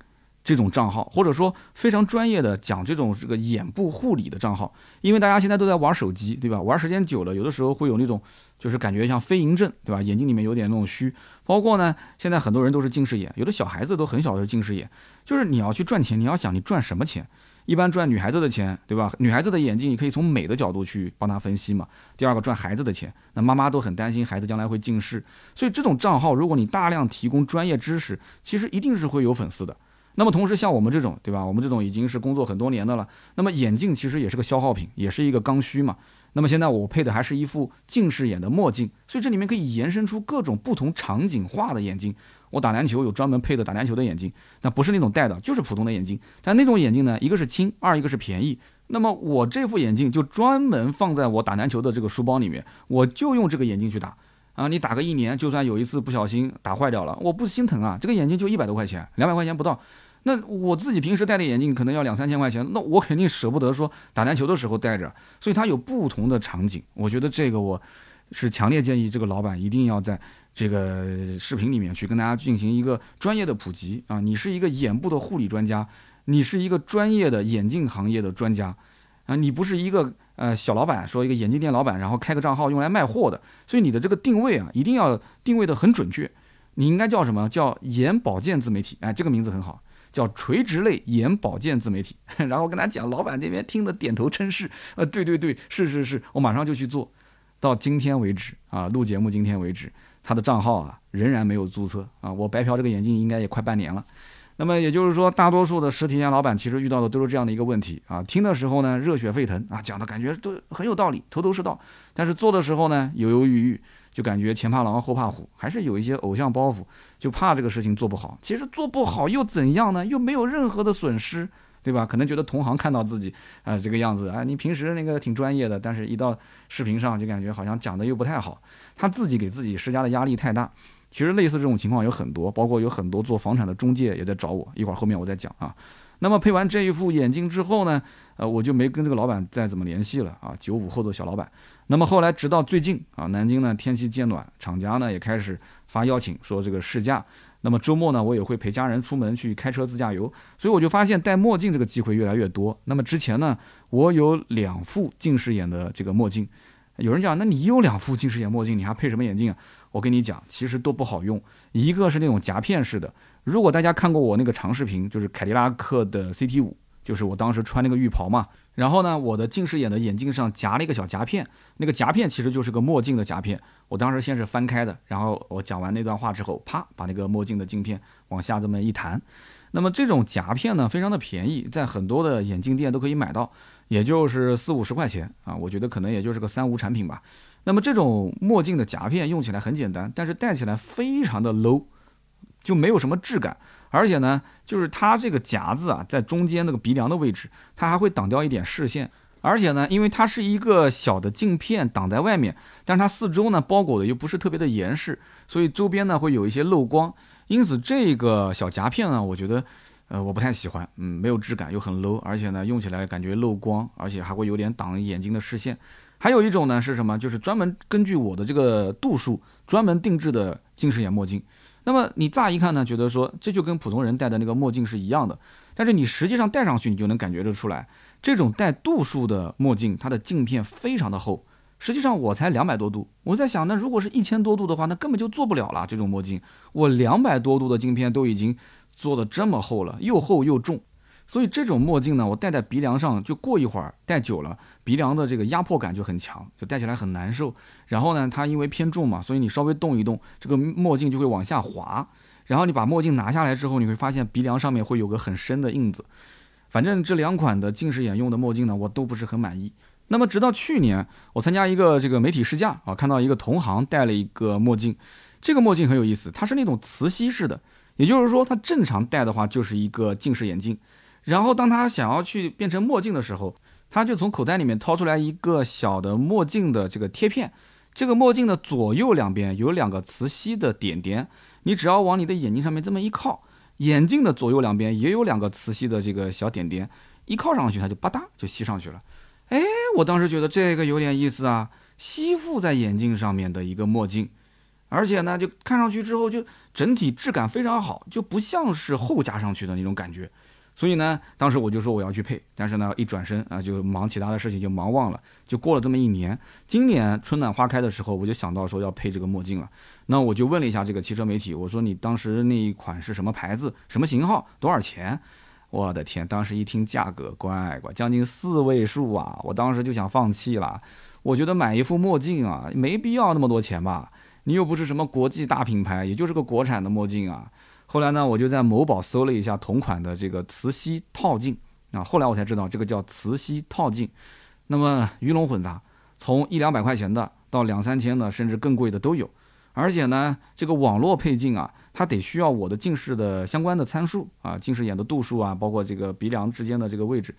这种账号，或者说非常专业的讲这种这个眼部护理的账号。因为大家现在都在玩手机，对吧？玩时间久了，有的时候会有那种就是感觉像飞蝇症，对吧？眼睛里面有点那种虚。包括呢，现在很多人都是近视眼，有的小孩子都很小的近视眼。就是你要去赚钱，你要想你赚什么钱？一般赚女孩子的钱，对吧？女孩子的眼睛，你可以从美的角度去帮她分析嘛。第二个赚孩子的钱，那妈妈都很担心孩子将来会近视，所以这种账号，如果你大量提供专业知识，其实一定是会有粉丝的。那么同时，像我们这种，对吧？我们这种已经是工作很多年的了，那么眼镜其实也是个消耗品，也是一个刚需嘛。那么现在我配的还是一副近视眼的墨镜，所以这里面可以延伸出各种不同场景化的眼镜。我打篮球有专门配的打篮球的眼镜，那不是那种戴的，就是普通的眼镜。但那种眼镜呢，一个是轻，二一个是便宜。那么我这副眼镜就专门放在我打篮球的这个书包里面，我就用这个眼镜去打。啊，你打个一年，就算有一次不小心打坏掉了，我不心疼啊。这个眼镜就一百多块钱，两百块钱不到。那我自己平时戴的眼镜可能要两三千块钱，那我肯定舍不得说打篮球的时候戴着。所以它有不同的场景，我觉得这个我是强烈建议这个老板一定要在。这个视频里面去跟大家进行一个专业的普及啊，你是一个眼部的护理专家，你是一个专业的眼镜行业的专家啊，你不是一个呃小老板，说一个眼镜店老板，然后开个账号用来卖货的，所以你的这个定位啊，一定要定位的很准确，你应该叫什么叫眼保健自媒体？哎，这个名字很好，叫垂直类眼保健自媒体。然后跟他讲，老板那边听得点头称是，呃，对对对，是是是，我马上就去做到今天为止啊，录节目今天为止。他的账号啊仍然没有注册啊，我白嫖这个眼镜应该也快半年了。那么也就是说，大多数的实体店老板其实遇到的都是这样的一个问题啊。听的时候呢热血沸腾啊，讲的感觉都很有道理，头头是道。但是做的时候呢犹犹豫豫，就感觉前怕狼后怕虎，还是有一些偶像包袱，就怕这个事情做不好。其实做不好又怎样呢？又没有任何的损失。对吧？可能觉得同行看到自己啊这个样子啊，你平时那个挺专业的，但是一到视频上就感觉好像讲的又不太好，他自己给自己施加的压力太大。其实类似这种情况有很多，包括有很多做房产的中介也在找我，一会儿后面我再讲啊。那么配完这一副眼镜之后呢，呃，我就没跟这个老板再怎么联系了啊，九五后的小老板。那么后来直到最近啊，南京呢天气渐暖，厂家呢也开始发邀请说这个试驾。那么周末呢，我也会陪家人出门去开车自驾游，所以我就发现戴墨镜这个机会越来越多。那么之前呢，我有两副近视眼的这个墨镜。有人讲，那你有两副近视眼墨镜，你还配什么眼镜啊？我跟你讲，其实都不好用。一个是那种夹片式的，如果大家看过我那个长视频，就是凯迪拉克的 CT 五，就是我当时穿那个浴袍嘛。然后呢，我的近视眼的眼镜上夹了一个小夹片，那个夹片其实就是个墨镜的夹片。我当时先是翻开的，然后我讲完那段话之后，啪，把那个墨镜的镜片往下这么一弹。那么这种夹片呢，非常的便宜，在很多的眼镜店都可以买到。也就是四五十块钱啊，我觉得可能也就是个三无产品吧。那么这种墨镜的夹片用起来很简单，但是戴起来非常的 low，就没有什么质感。而且呢，就是它这个夹子啊，在中间那个鼻梁的位置，它还会挡掉一点视线。而且呢，因为它是一个小的镜片挡在外面，但是它四周呢包裹的又不是特别的严实，所以周边呢会有一些漏光。因此这个小夹片呢，我觉得。呃，我不太喜欢，嗯，没有质感又很 low，而且呢，用起来感觉漏光，而且还会有点挡眼睛的视线。还有一种呢是什么？就是专门根据我的这个度数专门定制的近视眼墨镜。那么你乍一看呢，觉得说这就跟普通人戴的那个墨镜是一样的，但是你实际上戴上去，你就能感觉得出来，这种带度数的墨镜，它的镜片非常的厚。实际上我才两百多度，我在想，那如果是一千多度的话，那根本就做不了了。这种墨镜，我两百多度的镜片都已经。做的这么厚了，又厚又重，所以这种墨镜呢，我戴在鼻梁上，就过一会儿戴久了，鼻梁的这个压迫感就很强，就戴起来很难受。然后呢，它因为偏重嘛，所以你稍微动一动，这个墨镜就会往下滑。然后你把墨镜拿下来之后，你会发现鼻梁上面会有个很深的印子。反正这两款的近视眼用的墨镜呢，我都不是很满意。那么直到去年，我参加一个这个媒体试驾啊，看到一个同行戴了一个墨镜，这个墨镜很有意思，它是那种磁吸式的。也就是说，它正常戴的话就是一个近视眼镜，然后当他想要去变成墨镜的时候，他就从口袋里面掏出来一个小的墨镜的这个贴片。这个墨镜的左右两边有两个磁吸的点点，你只要往你的眼睛上面这么一靠，眼镜的左右两边也有两个磁吸的这个小点点，一靠上去它就吧嗒就吸上去了。哎，我当时觉得这个有点意思啊，吸附在眼镜上面的一个墨镜。而且呢，就看上去之后就整体质感非常好，就不像是后加上去的那种感觉。所以呢，当时我就说我要去配，但是呢，一转身啊，就忙其他的事情，就忙忘了。就过了这么一年，今年春暖花开的时候，我就想到说要配这个墨镜了。那我就问了一下这个汽车媒体，我说你当时那一款是什么牌子、什么型号、多少钱？我的天，当时一听价格，乖乖，将近四位数啊！我当时就想放弃了。我觉得买一副墨镜啊，没必要那么多钱吧。你又不是什么国际大品牌，也就是个国产的墨镜啊。后来呢，我就在某宝搜了一下同款的这个磁吸套镜啊。后来我才知道，这个叫磁吸套镜。那么鱼龙混杂，从一两百块钱的到两三千的，甚至更贵的都有。而且呢，这个网络配镜啊，它得需要我的近视的相关的参数啊，近视眼的度数啊，包括这个鼻梁之间的这个位置。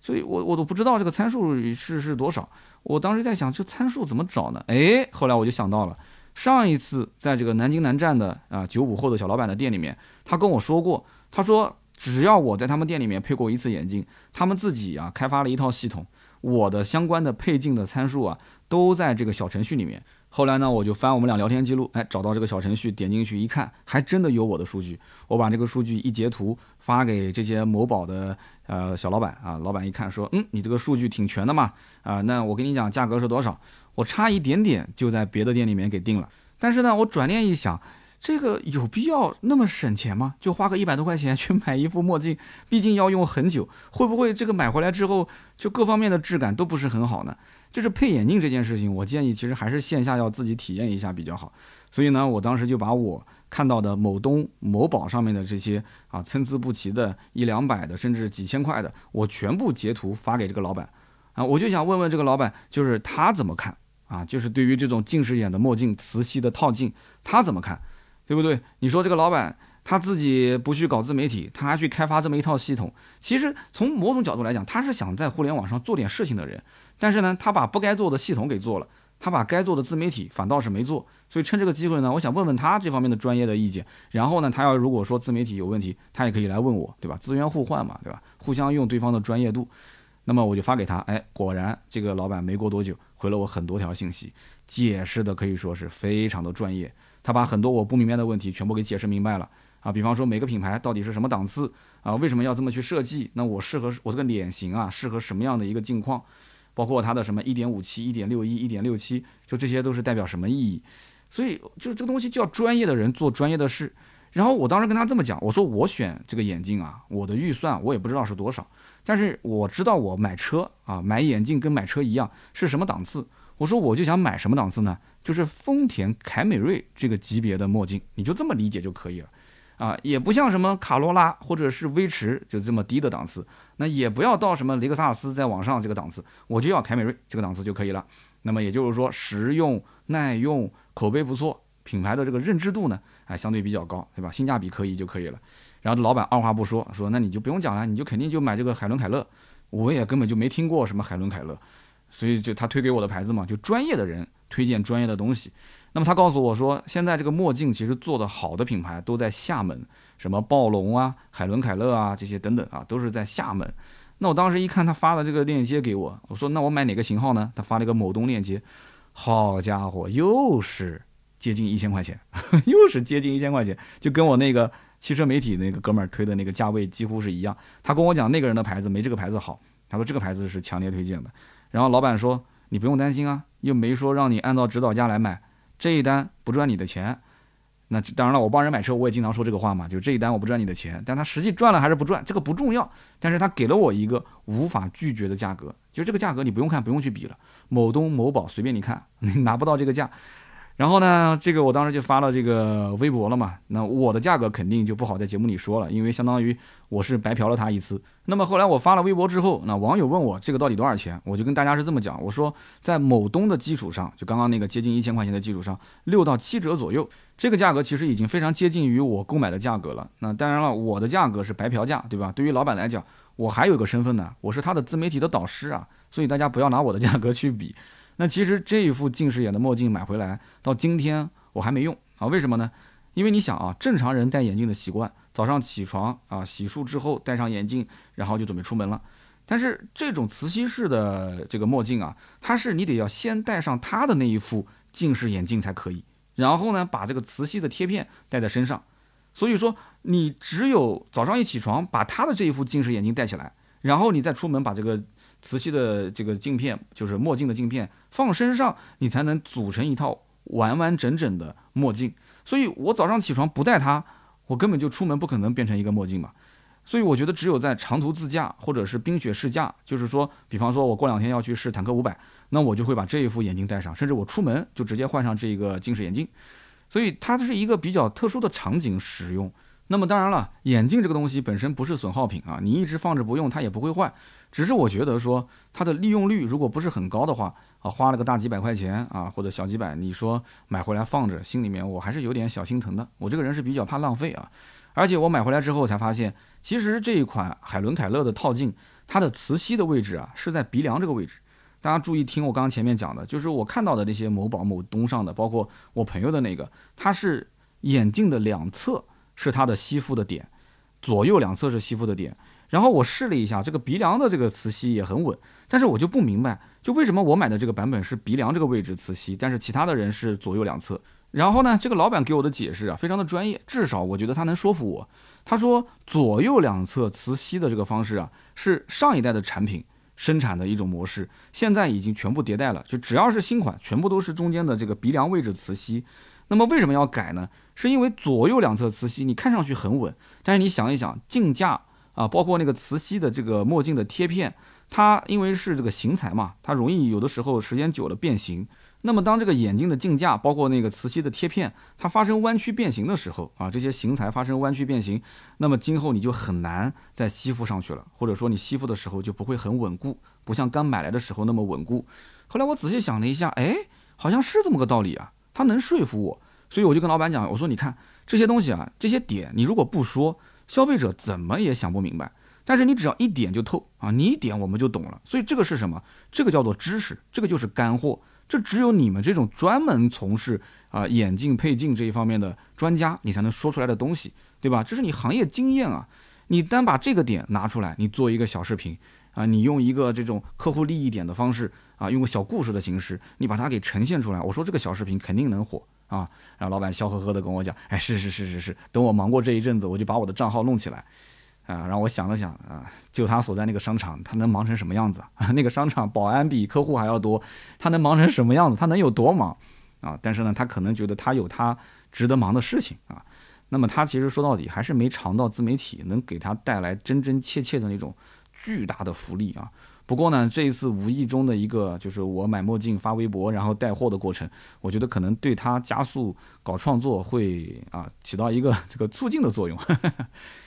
所以我我都不知道这个参数是是多少。我当时在想，这参数怎么找呢？哎，后来我就想到了。上一次在这个南京南站的啊九五后的小老板的店里面，他跟我说过，他说只要我在他们店里面配过一次眼镜，他们自己啊开发了一套系统，我的相关的配镜的参数啊都在这个小程序里面。后来呢，我就翻我们俩聊天记录，哎，找到这个小程序，点进去一看，还真的有我的数据。我把这个数据一截图发给这些某宝的呃小老板啊，老板一看说，嗯，你这个数据挺全的嘛，啊，那我跟你讲价格是多少？我差一点点就在别的店里面给定了，但是呢，我转念一想，这个有必要那么省钱吗？就花个一百多块钱去买一副墨镜，毕竟要用很久，会不会这个买回来之后就各方面的质感都不是很好呢？就是配眼镜这件事情，我建议其实还是线下要自己体验一下比较好。所以呢，我当时就把我看到的某东、某宝上面的这些啊参差不齐的一两百的，甚至几千块的，我全部截图发给这个老板啊，我就想问问这个老板，就是他怎么看？啊，就是对于这种近视眼的墨镜、磁吸的套镜，他怎么看，对不对？你说这个老板他自己不去搞自媒体，他还去开发这么一套系统，其实从某种角度来讲，他是想在互联网上做点事情的人。但是呢，他把不该做的系统给做了，他把该做的自媒体反倒是没做。所以趁这个机会呢，我想问问他这方面的专业的意见。然后呢，他要如果说自媒体有问题，他也可以来问我，对吧？资源互换嘛，对吧？互相用对方的专业度。那么我就发给他，哎，果然这个老板没过多久回了我很多条信息，解释的可以说是非常的专业。他把很多我不明白的问题全部给解释明白了啊，比方说每个品牌到底是什么档次啊，为什么要这么去设计？那我适合我这个脸型啊，适合什么样的一个镜框？包括它的什么一点五七、一点六一、一点六七，就这些都是代表什么意义？所以就这个东西就要专业的人做专业的事。然后我当时跟他这么讲，我说我选这个眼镜啊，我的预算我也不知道是多少，但是我知道我买车啊，买眼镜跟买车一样是什么档次。我说我就想买什么档次呢？就是丰田凯美瑞这个级别的墨镜，你就这么理解就可以了。啊，也不像什么卡罗拉或者是威驰就这么低的档次，那也不要到什么雷克萨斯再往上这个档次，我就要凯美瑞这个档次就可以了。那么也就是说，实用、耐用、口碑不错，品牌的这个认知度呢，哎，相对比较高，对吧？性价比可以就可以了。然后老板二话不说，说那你就不用讲了，你就肯定就买这个海伦凯勒。我也根本就没听过什么海伦凯勒，所以就他推给我的牌子嘛，就专业的人推荐专业的东西。那么他告诉我说，现在这个墨镜其实做的好的品牌都在厦门，什么暴龙啊、海伦凯勒啊这些等等啊，都是在厦门。那我当时一看他发的这个链接给我，我说那我买哪个型号呢？他发了一个某东链接，好家伙，又是接近一千块钱，又是接近一千块钱，就跟我那个汽车媒体那个哥们儿推的那个价位几乎是一样。他跟我讲那个人的牌子没这个牌子好，他说这个牌子是强烈推荐的。然后老板说你不用担心啊，又没说让你按照指导价来买。这一单不赚你的钱，那当然了，我帮人买车，我也经常说这个话嘛，就这一单我不赚你的钱，但他实际赚了还是不赚，这个不重要，但是他给了我一个无法拒绝的价格，就这个价格你不用看，不用去比了，某东某宝随便你看，你拿不到这个价。然后呢，这个我当时就发了这个微博了嘛。那我的价格肯定就不好在节目里说了，因为相当于我是白嫖了他一次。那么后来我发了微博之后，那网友问我这个到底多少钱，我就跟大家是这么讲，我说在某东的基础上，就刚刚那个接近一千块钱的基础上，六到七折左右，这个价格其实已经非常接近于我购买的价格了。那当然了，我的价格是白嫖价，对吧？对于老板来讲，我还有个身份呢，我是他的自媒体的导师啊，所以大家不要拿我的价格去比。那其实这一副近视眼的墨镜买回来到今天我还没用啊？为什么呢？因为你想啊，正常人戴眼镜的习惯，早上起床啊，洗漱之后戴上眼镜，然后就准备出门了。但是这种磁吸式的这个墨镜啊，它是你得要先戴上它的那一副近视眼镜才可以，然后呢把这个磁吸的贴片戴在身上。所以说你只有早上一起床把它的这一副近视眼镜戴起来，然后你再出门把这个。磁吸的这个镜片就是墨镜的镜片，放身上你才能组成一套完完整整的墨镜。所以我早上起床不戴它，我根本就出门不可能变成一个墨镜嘛。所以我觉得只有在长途自驾或者是冰雪试驾，就是说，比方说我过两天要去试坦克五百，那我就会把这一副眼镜戴上，甚至我出门就直接换上这个近视眼镜。所以它是一个比较特殊的场景使用。那么当然了，眼镜这个东西本身不是损耗品啊，你一直放着不用它也不会坏。只是我觉得说它的利用率如果不是很高的话啊，花了个大几百块钱啊或者小几百，你说买回来放着，心里面我还是有点小心疼的。我这个人是比较怕浪费啊，而且我买回来之后才发现，其实这一款海伦凯勒的套镜，它的磁吸的位置啊是在鼻梁这个位置。大家注意听我刚刚前面讲的，就是我看到的那些某宝某东上的，包括我朋友的那个，它是眼镜的两侧是它的吸附的点，左右两侧是吸附的点。然后我试了一下，这个鼻梁的这个磁吸也很稳，但是我就不明白，就为什么我买的这个版本是鼻梁这个位置磁吸，但是其他的人是左右两侧。然后呢，这个老板给我的解释啊，非常的专业，至少我觉得他能说服我。他说左右两侧磁吸的这个方式啊，是上一代的产品生产的一种模式，现在已经全部迭代了，就只要是新款，全部都是中间的这个鼻梁位置磁吸。那么为什么要改呢？是因为左右两侧磁吸你看上去很稳，但是你想一想进价。啊，包括那个磁吸的这个墨镜的贴片，它因为是这个型材嘛，它容易有的时候时间久了变形。那么当这个眼镜的镜架，包括那个磁吸的贴片，它发生弯曲变形的时候，啊，这些型材发生弯曲变形，那么今后你就很难再吸附上去了，或者说你吸附的时候就不会很稳固，不像刚买来的时候那么稳固。后来我仔细想了一下，哎，好像是这么个道理啊，它能说服我，所以我就跟老板讲，我说你看这些东西啊，这些点你如果不说。消费者怎么也想不明白，但是你只要一点就透啊！你一点我们就懂了。所以这个是什么？这个叫做知识，这个就是干货。这只有你们这种专门从事啊眼镜配镜这一方面的专家，你才能说出来的东西，对吧？这是你行业经验啊！你单把这个点拿出来，你做一个小视频，啊，你用一个这种客户利益点的方式啊，用个小故事的形式，你把它给呈现出来。我说这个小视频肯定能火啊。然后老板笑呵呵的跟我讲，哎，是是是是是，等我忙过这一阵子，我就把我的账号弄起来。啊，然后我想了想啊，就他所在那个商场，他能忙成什么样子？那个商场保安比客户还要多，他能忙成什么样子？他能有多忙啊？但是呢，他可能觉得他有他值得忙的事情啊。那么他其实说到底还是没尝到自媒体能给他带来真真切切的那种巨大的福利啊。不过呢，这一次无意中的一个就是我买墨镜发微博然后带货的过程，我觉得可能对他加速搞创作会啊起到一个 这个促进的作用。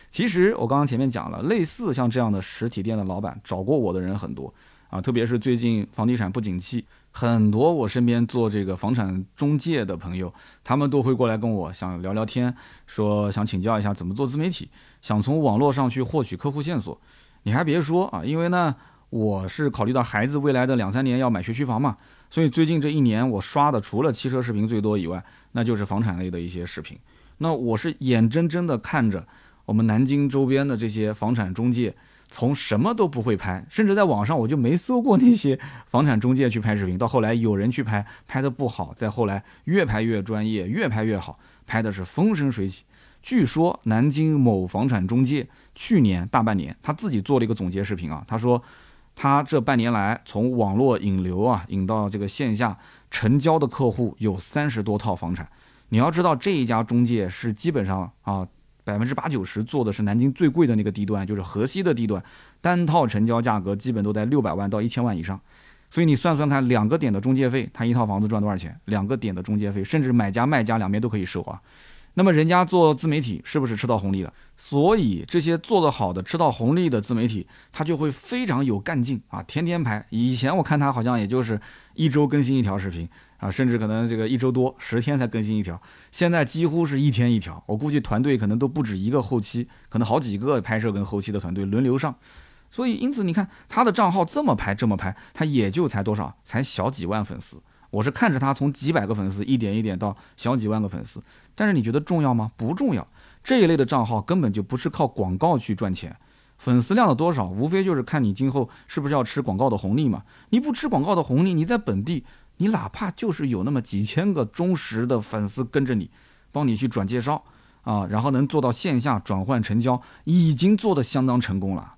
其实我刚刚前面讲了，类似像这样的实体店的老板找过我的人很多啊，特别是最近房地产不景气，很多我身边做这个房产中介的朋友，他们都会过来跟我想聊聊天，说想请教一下怎么做自媒体，想从网络上去获取客户线索。你还别说啊，因为呢，我是考虑到孩子未来的两三年要买学区房嘛，所以最近这一年我刷的除了汽车视频最多以外，那就是房产类的一些视频。那我是眼睁睁的看着。我们南京周边的这些房产中介，从什么都不会拍，甚至在网上我就没搜过那些房产中介去拍视频。到后来有人去拍，拍的不好，再后来越拍越专业，越拍越好，拍的是风生水起。据说南京某房产中介去年大半年他自己做了一个总结视频啊，他说他这半年来从网络引流啊引到这个线下成交的客户有三十多套房产。你要知道这一家中介是基本上啊。百分之八九十做的是南京最贵的那个地段，就是河西的地段，单套成交价格基本都在六百万到一千万以上。所以你算算看，两个点的中介费，他一套房子赚多少钱？两个点的中介费，甚至买家卖家两边都可以收啊。那么人家做自媒体是不是吃到红利了？所以这些做得好的、吃到红利的自媒体，他就会非常有干劲啊，天天拍。以前我看他好像也就是一周更新一条视频。啊，甚至可能这个一周多十天才更新一条，现在几乎是一天一条。我估计团队可能都不止一个后期，可能好几个拍摄跟后期的团队轮流上。所以，因此你看他的账号这么拍这么拍，他也就才多少，才小几万粉丝。我是看着他从几百个粉丝一点一点到小几万个粉丝。但是你觉得重要吗？不重要。这一类的账号根本就不是靠广告去赚钱，粉丝量的多少，无非就是看你今后是不是要吃广告的红利嘛。你不吃广告的红利，你在本地。你哪怕就是有那么几千个忠实的粉丝跟着你，帮你去转介绍啊，然后能做到线下转换成交，已经做得相当成功了。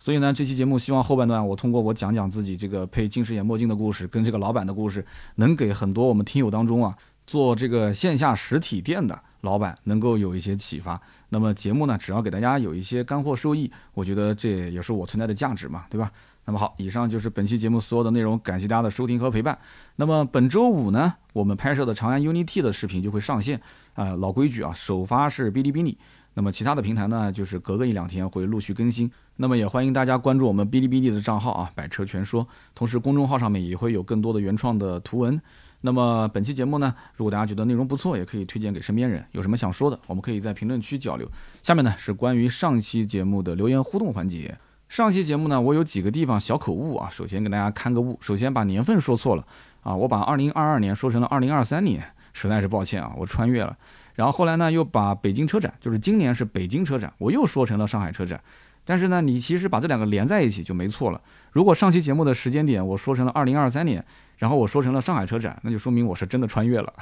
所以呢，这期节目希望后半段我通过我讲讲自己这个配近视眼墨镜的故事，跟这个老板的故事，能给很多我们听友当中啊做这个线下实体店的老板能够有一些启发。那么节目呢，只要给大家有一些干货收益，我觉得这也是我存在的价值嘛，对吧？那么好，以上就是本期节目所有的内容，感谢大家的收听和陪伴。那么本周五呢，我们拍摄的长安 UNI-T 的视频就会上线。啊，老规矩啊，首发是哔哩哔哩，那么其他的平台呢，就是隔个一两天会陆续更新。那么也欢迎大家关注我们哔哩哔哩的账号啊，百车全说。同时公众号上面也会有更多的原创的图文。那么本期节目呢，如果大家觉得内容不错，也可以推荐给身边人。有什么想说的，我们可以在评论区交流。下面呢是关于上期节目的留言互动环节。上期节目呢，我有几个地方小口误啊。首先跟大家看个误，首先把年份说错了啊，我把二零二二年说成了二零二三年，实在是抱歉啊，我穿越了。然后后来呢，又把北京车展，就是今年是北京车展，我又说成了上海车展。但是呢，你其实把这两个连在一起就没错了。如果上期节目的时间点我说成了二零二三年。然后我说成了上海车展，那就说明我是真的穿越了。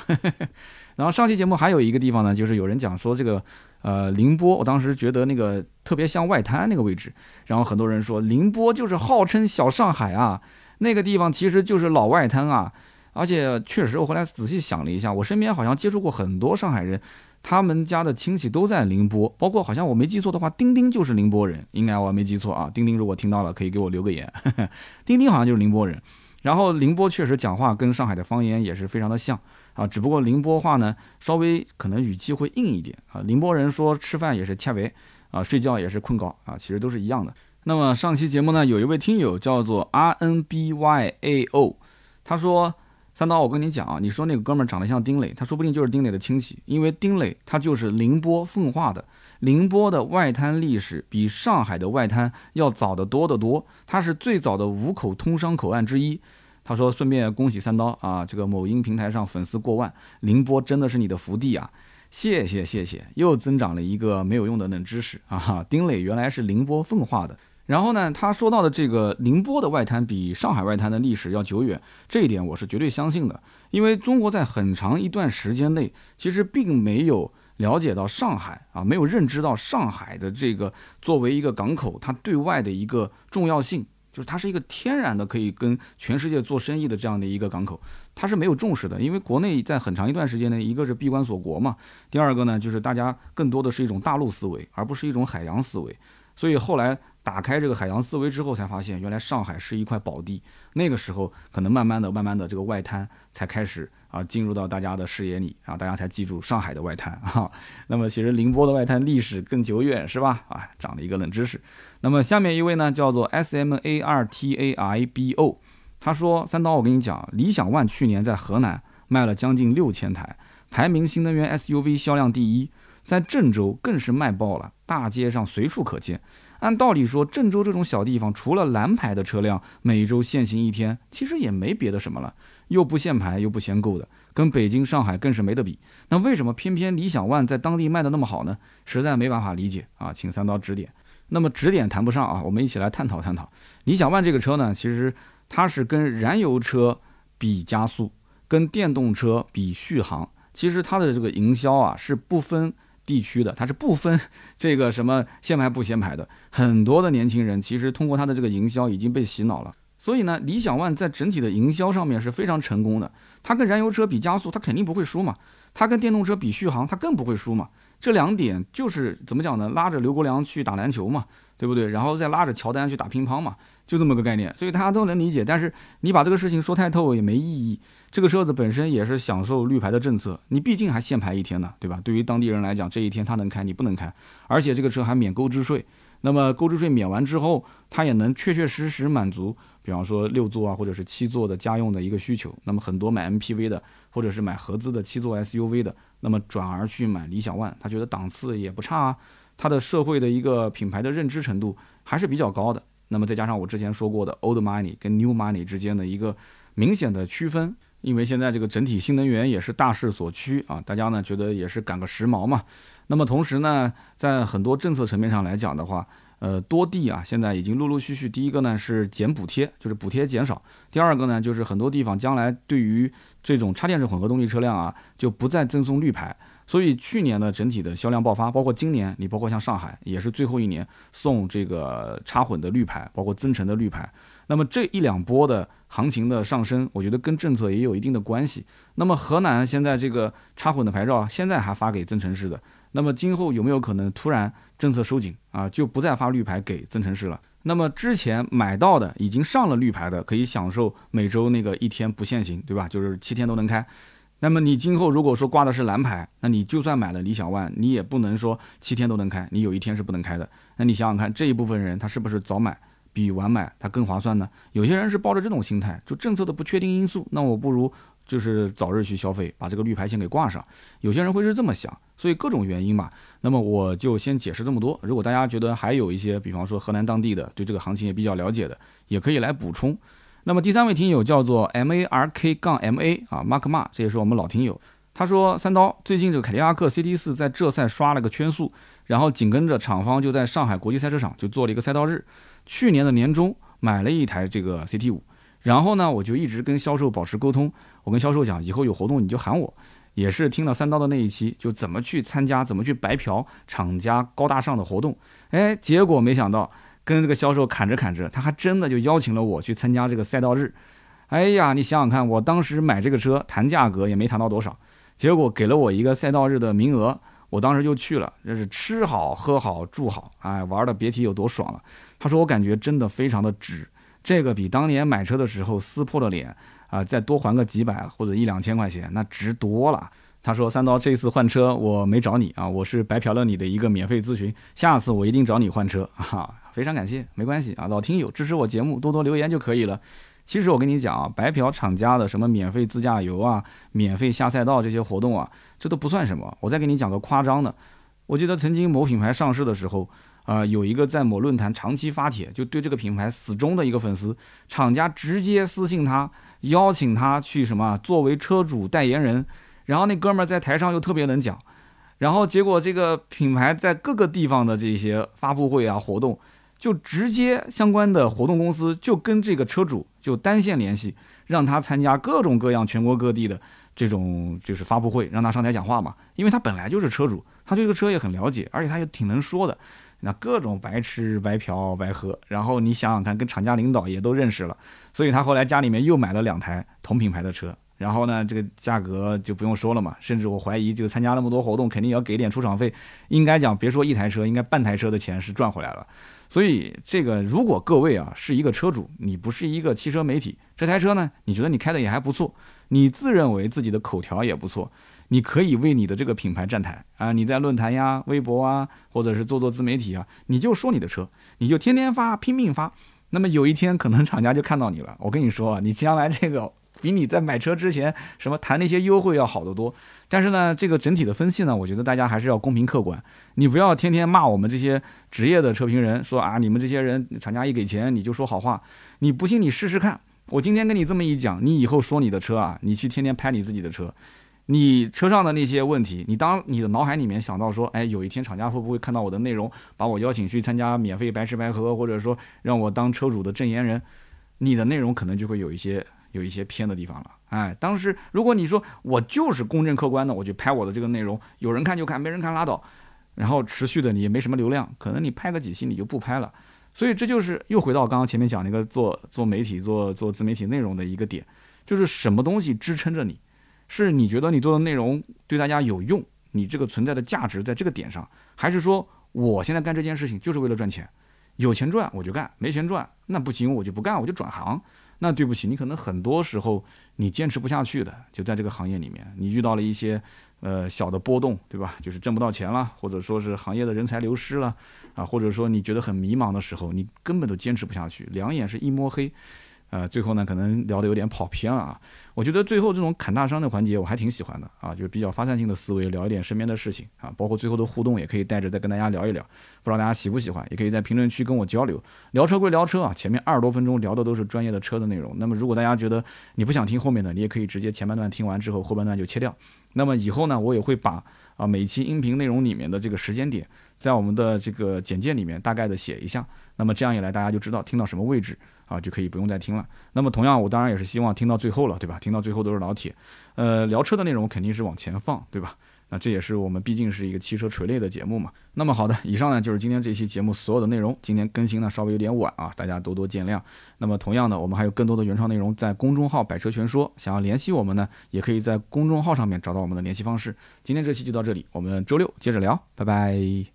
然后上期节目还有一个地方呢，就是有人讲说这个，呃，宁波，我当时觉得那个特别像外滩那个位置。然后很多人说宁波就是号称小上海啊，那个地方其实就是老外滩啊。而且确实，我后来仔细想了一下，我身边好像接触过很多上海人，他们家的亲戚都在宁波，包括好像我没记错的话，丁丁就是宁波人，应该我没记错啊。丁丁如果听到了，可以给我留个言。丁丁好像就是宁波人。然后宁波确实讲话跟上海的方言也是非常的像啊，只不过宁波话呢稍微可能语气会硬一点啊。宁波人说吃饭也是恰为啊，睡觉也是困觉啊，其实都是一样的。那么上期节目呢，有一位听友叫做 R N B Y A O，他说三刀，我跟你讲啊，你说那个哥们儿长得像丁磊，他说不定就是丁磊的亲戚，因为丁磊他就是宁波奉化的。宁波的外滩历史比上海的外滩要早得多得多，它是最早的五口通商口岸之一。他说：“顺便恭喜三刀啊，这个某音平台上粉丝过万，宁波真的是你的福地啊！谢谢谢谢，又增长了一个没有用的冷知识啊！丁磊原来是宁波奉化的，然后呢，他说到的这个宁波的外滩比上海外滩的历史要久远，这一点我是绝对相信的。因为中国在很长一段时间内，其实并没有了解到上海啊，没有认知到上海的这个作为一个港口，它对外的一个重要性，就是它是一个天然的可以跟全世界做生意的这样的一个港口，它是没有重视的。因为国内在很长一段时间内，一个是闭关锁国嘛，第二个呢，就是大家更多的是一种大陆思维，而不是一种海洋思维，所以后来。打开这个海洋思维之后，才发现原来上海是一块宝地。那个时候，可能慢慢的、慢慢的，这个外滩才开始啊进入到大家的视野里，啊大家才记住上海的外滩哈。那么其实宁波的外滩历史更久远，是吧？啊，长了一个冷知识。那么下面一位呢，叫做 S M A R T A I B O，他说：“三刀，我跟你讲，理想 ONE 去年在河南卖了将近六千台，排名新能源 S U V 销量第一，在郑州更是卖爆了，大街上随处可见。”按道理说，郑州这种小地方，除了蓝牌的车辆每周限行一天，其实也没别的什么了，又不限牌，又不限购的，跟北京、上海更是没得比。那为什么偏偏理想 ONE 在当地卖的那么好呢？实在没办法理解。啊，请三刀指点。那么指点谈不上啊，我们一起来探讨探讨。理想 ONE 这个车呢，其实它是跟燃油车比加速，跟电动车比续航，其实它的这个营销啊是不分。地区的它是不分 这个什么限牌不限牌的，很多的年轻人其实通过它的这个营销已经被洗脑了。所以呢，理想 ONE 在整体的营销上面是非常成功的。它跟燃油车比加速，它肯定不会输嘛；它跟电动车比续航，它更不会输嘛。这两点就是怎么讲呢？拉着刘国梁去打篮球嘛，对不对？然后再拉着乔丹去打乒乓嘛，就这么个概念。所以大家都能理解。但是你把这个事情说太透也没意义。这个车子本身也是享受绿牌的政策，你毕竟还限牌一天呢，对吧？对于当地人来讲，这一天他能开，你不能开，而且这个车还免购置税。那么购置税免完之后，它也能确确实实满足，比方说六座啊或者是七座的家用的一个需求。那么很多买 MPV 的，或者是买合资的七座 SUV 的，那么转而去买理想 ONE，他觉得档次也不差啊，它的社会的一个品牌的认知程度还是比较高的。那么再加上我之前说过的 Old Money 跟 New Money 之间的一个明显的区分。因为现在这个整体新能源也是大势所趋啊，大家呢觉得也是赶个时髦嘛。那么同时呢，在很多政策层面上来讲的话，呃，多地啊现在已经陆陆续续，第一个呢是减补贴，就是补贴减少；第二个呢就是很多地方将来对于这种插电式混合动力车辆啊，就不再赠送绿牌。所以去年的整体的销量爆发，包括今年，你包括像上海也是最后一年送这个插混的绿牌，包括增程的绿牌。那么这一两波的行情的上升，我觉得跟政策也有一定的关系。那么河南现在这个插混的牌照现在还发给增程式的，那么今后有没有可能突然政策收紧啊，就不再发绿牌给增程式了？那么之前买到的已经上了绿牌的，可以享受每周那个一天不限行，对吧？就是七天都能开。那么你今后如果说挂的是蓝牌，那你就算买了理想 ONE，你也不能说七天都能开，你有一天是不能开的。那你想想看，这一部分人他是不是早买？比晚买它更划算呢？有些人是抱着这种心态，就政策的不确定因素，那我不如就是早日去消费，把这个绿牌先给挂上。有些人会是这么想，所以各种原因吧。那么我就先解释这么多。如果大家觉得还有一些，比方说河南当地的对这个行情也比较了解的，也可以来补充。那么第三位听友叫做 M A R K 杠 M A 啊，Mark Ma，这也是我们老听友。他说三刀最近这个凯迪拉克 CT 四在浙赛刷了个圈速，然后紧跟着厂方就在上海国际赛车场就做了一个赛道日。去年的年中买了一台这个 CT 五，然后呢，我就一直跟销售保持沟通。我跟销售讲，以后有活动你就喊我。也是听了三刀的那一期，就怎么去参加，怎么去白嫖厂家高大上的活动。哎，结果没想到跟这个销售砍着砍着，他还真的就邀请了我去参加这个赛道日。哎呀，你想想看，我当时买这个车谈价格也没谈到多少，结果给了我一个赛道日的名额。我当时就去了，这是吃好喝好住好，哎，玩的别提有多爽了。他说我感觉真的非常的值，这个比当年买车的时候撕破了脸啊，再多还个几百或者一两千块钱，那值多了。他说三刀这次换车我没找你啊，我是白嫖了你的一个免费咨询，下次我一定找你换车啊，非常感谢，没关系啊，老听友支持我节目多多留言就可以了。其实我跟你讲啊，白嫖厂家的什么免费自驾游啊、免费下赛道这些活动啊，这都不算什么。我再给你讲个夸张的，我记得曾经某品牌上市的时候，啊，有一个在某论坛长期发帖，就对这个品牌死忠的一个粉丝，厂家直接私信他，邀请他去什么作为车主代言人，然后那哥们儿在台上又特别能讲，然后结果这个品牌在各个地方的这些发布会啊活动。就直接相关的活动公司就跟这个车主就单线联系，让他参加各种各样全国各地的这种就是发布会，让他上台讲话嘛。因为他本来就是车主，他对这个车也很了解，而且他又挺能说的。那各种白吃白嫖白喝，然后你想想看，跟厂家领导也都认识了，所以他后来家里面又买了两台同品牌的车。然后呢，这个价格就不用说了嘛，甚至我怀疑，就参加那么多活动，肯定要给点出场费。应该讲，别说一台车，应该半台车的钱是赚回来了。所以，这个如果各位啊是一个车主，你不是一个汽车媒体，这台车呢，你觉得你开的也还不错，你自认为自己的口条也不错，你可以为你的这个品牌站台啊，你在论坛呀、微博啊，或者是做做自媒体啊，你就说你的车，你就天天发，拼命发。那么有一天，可能厂家就看到你了。我跟你说啊，你将来这个。比你在买车之前什么谈那些优惠要好得多，但是呢，这个整体的分析呢，我觉得大家还是要公平客观。你不要天天骂我们这些职业的车评人，说啊，你们这些人厂家一给钱你就说好话。你不信你试试看，我今天跟你这么一讲，你以后说你的车啊，你去天天拍你自己的车，你车上的那些问题，你当你的脑海里面想到说，哎，有一天厂家会不会看到我的内容，把我邀请去参加免费白吃白喝，或者说让我当车主的证言人，你的内容可能就会有一些。有一些偏的地方了，哎，当时如果你说我就是公正客观的，我就拍我的这个内容，有人看就看，没人看拉倒，然后持续的你也没什么流量，可能你拍个几期你就不拍了，所以这就是又回到刚刚前面讲那个做做媒体做做自媒体内容的一个点，就是什么东西支撑着你，是你觉得你做的内容对大家有用，你这个存在的价值在这个点上，还是说我现在干这件事情就是为了赚钱，有钱赚我就干，没钱赚那不行我就不干我就转行。那对不起，你可能很多时候你坚持不下去的，就在这个行业里面，你遇到了一些呃小的波动，对吧？就是挣不到钱了，或者说是行业的人才流失了，啊，或者说你觉得很迷茫的时候，你根本都坚持不下去，两眼是一摸黑。呃，最后呢，可能聊得有点跑偏了啊。我觉得最后这种侃大山的环节，我还挺喜欢的啊，就是比较发散性的思维，聊一点身边的事情啊，包括最后的互动也可以带着再跟大家聊一聊。不知道大家喜不喜欢，也可以在评论区跟我交流。聊车归聊车啊，前面二十多分钟聊的都是专业的车的内容。那么如果大家觉得你不想听后面的，你也可以直接前半段听完之后，后半段就切掉。那么以后呢，我也会把啊每期音频内容里面的这个时间点，在我们的这个简介里面大概的写一下。那么这样一来，大家就知道听到什么位置。啊，就可以不用再听了。那么同样，我当然也是希望听到最后了，对吧？听到最后都是老铁。呃，聊车的内容肯定是往前放，对吧？那这也是我们毕竟是一个汽车垂类的节目嘛。那么好的，以上呢就是今天这期节目所有的内容。今天更新呢稍微有点晚啊，大家多多见谅。那么同样的，我们还有更多的原创内容在公众号“百车全说”，想要联系我们呢，也可以在公众号上面找到我们的联系方式。今天这期就到这里，我们周六接着聊，拜拜。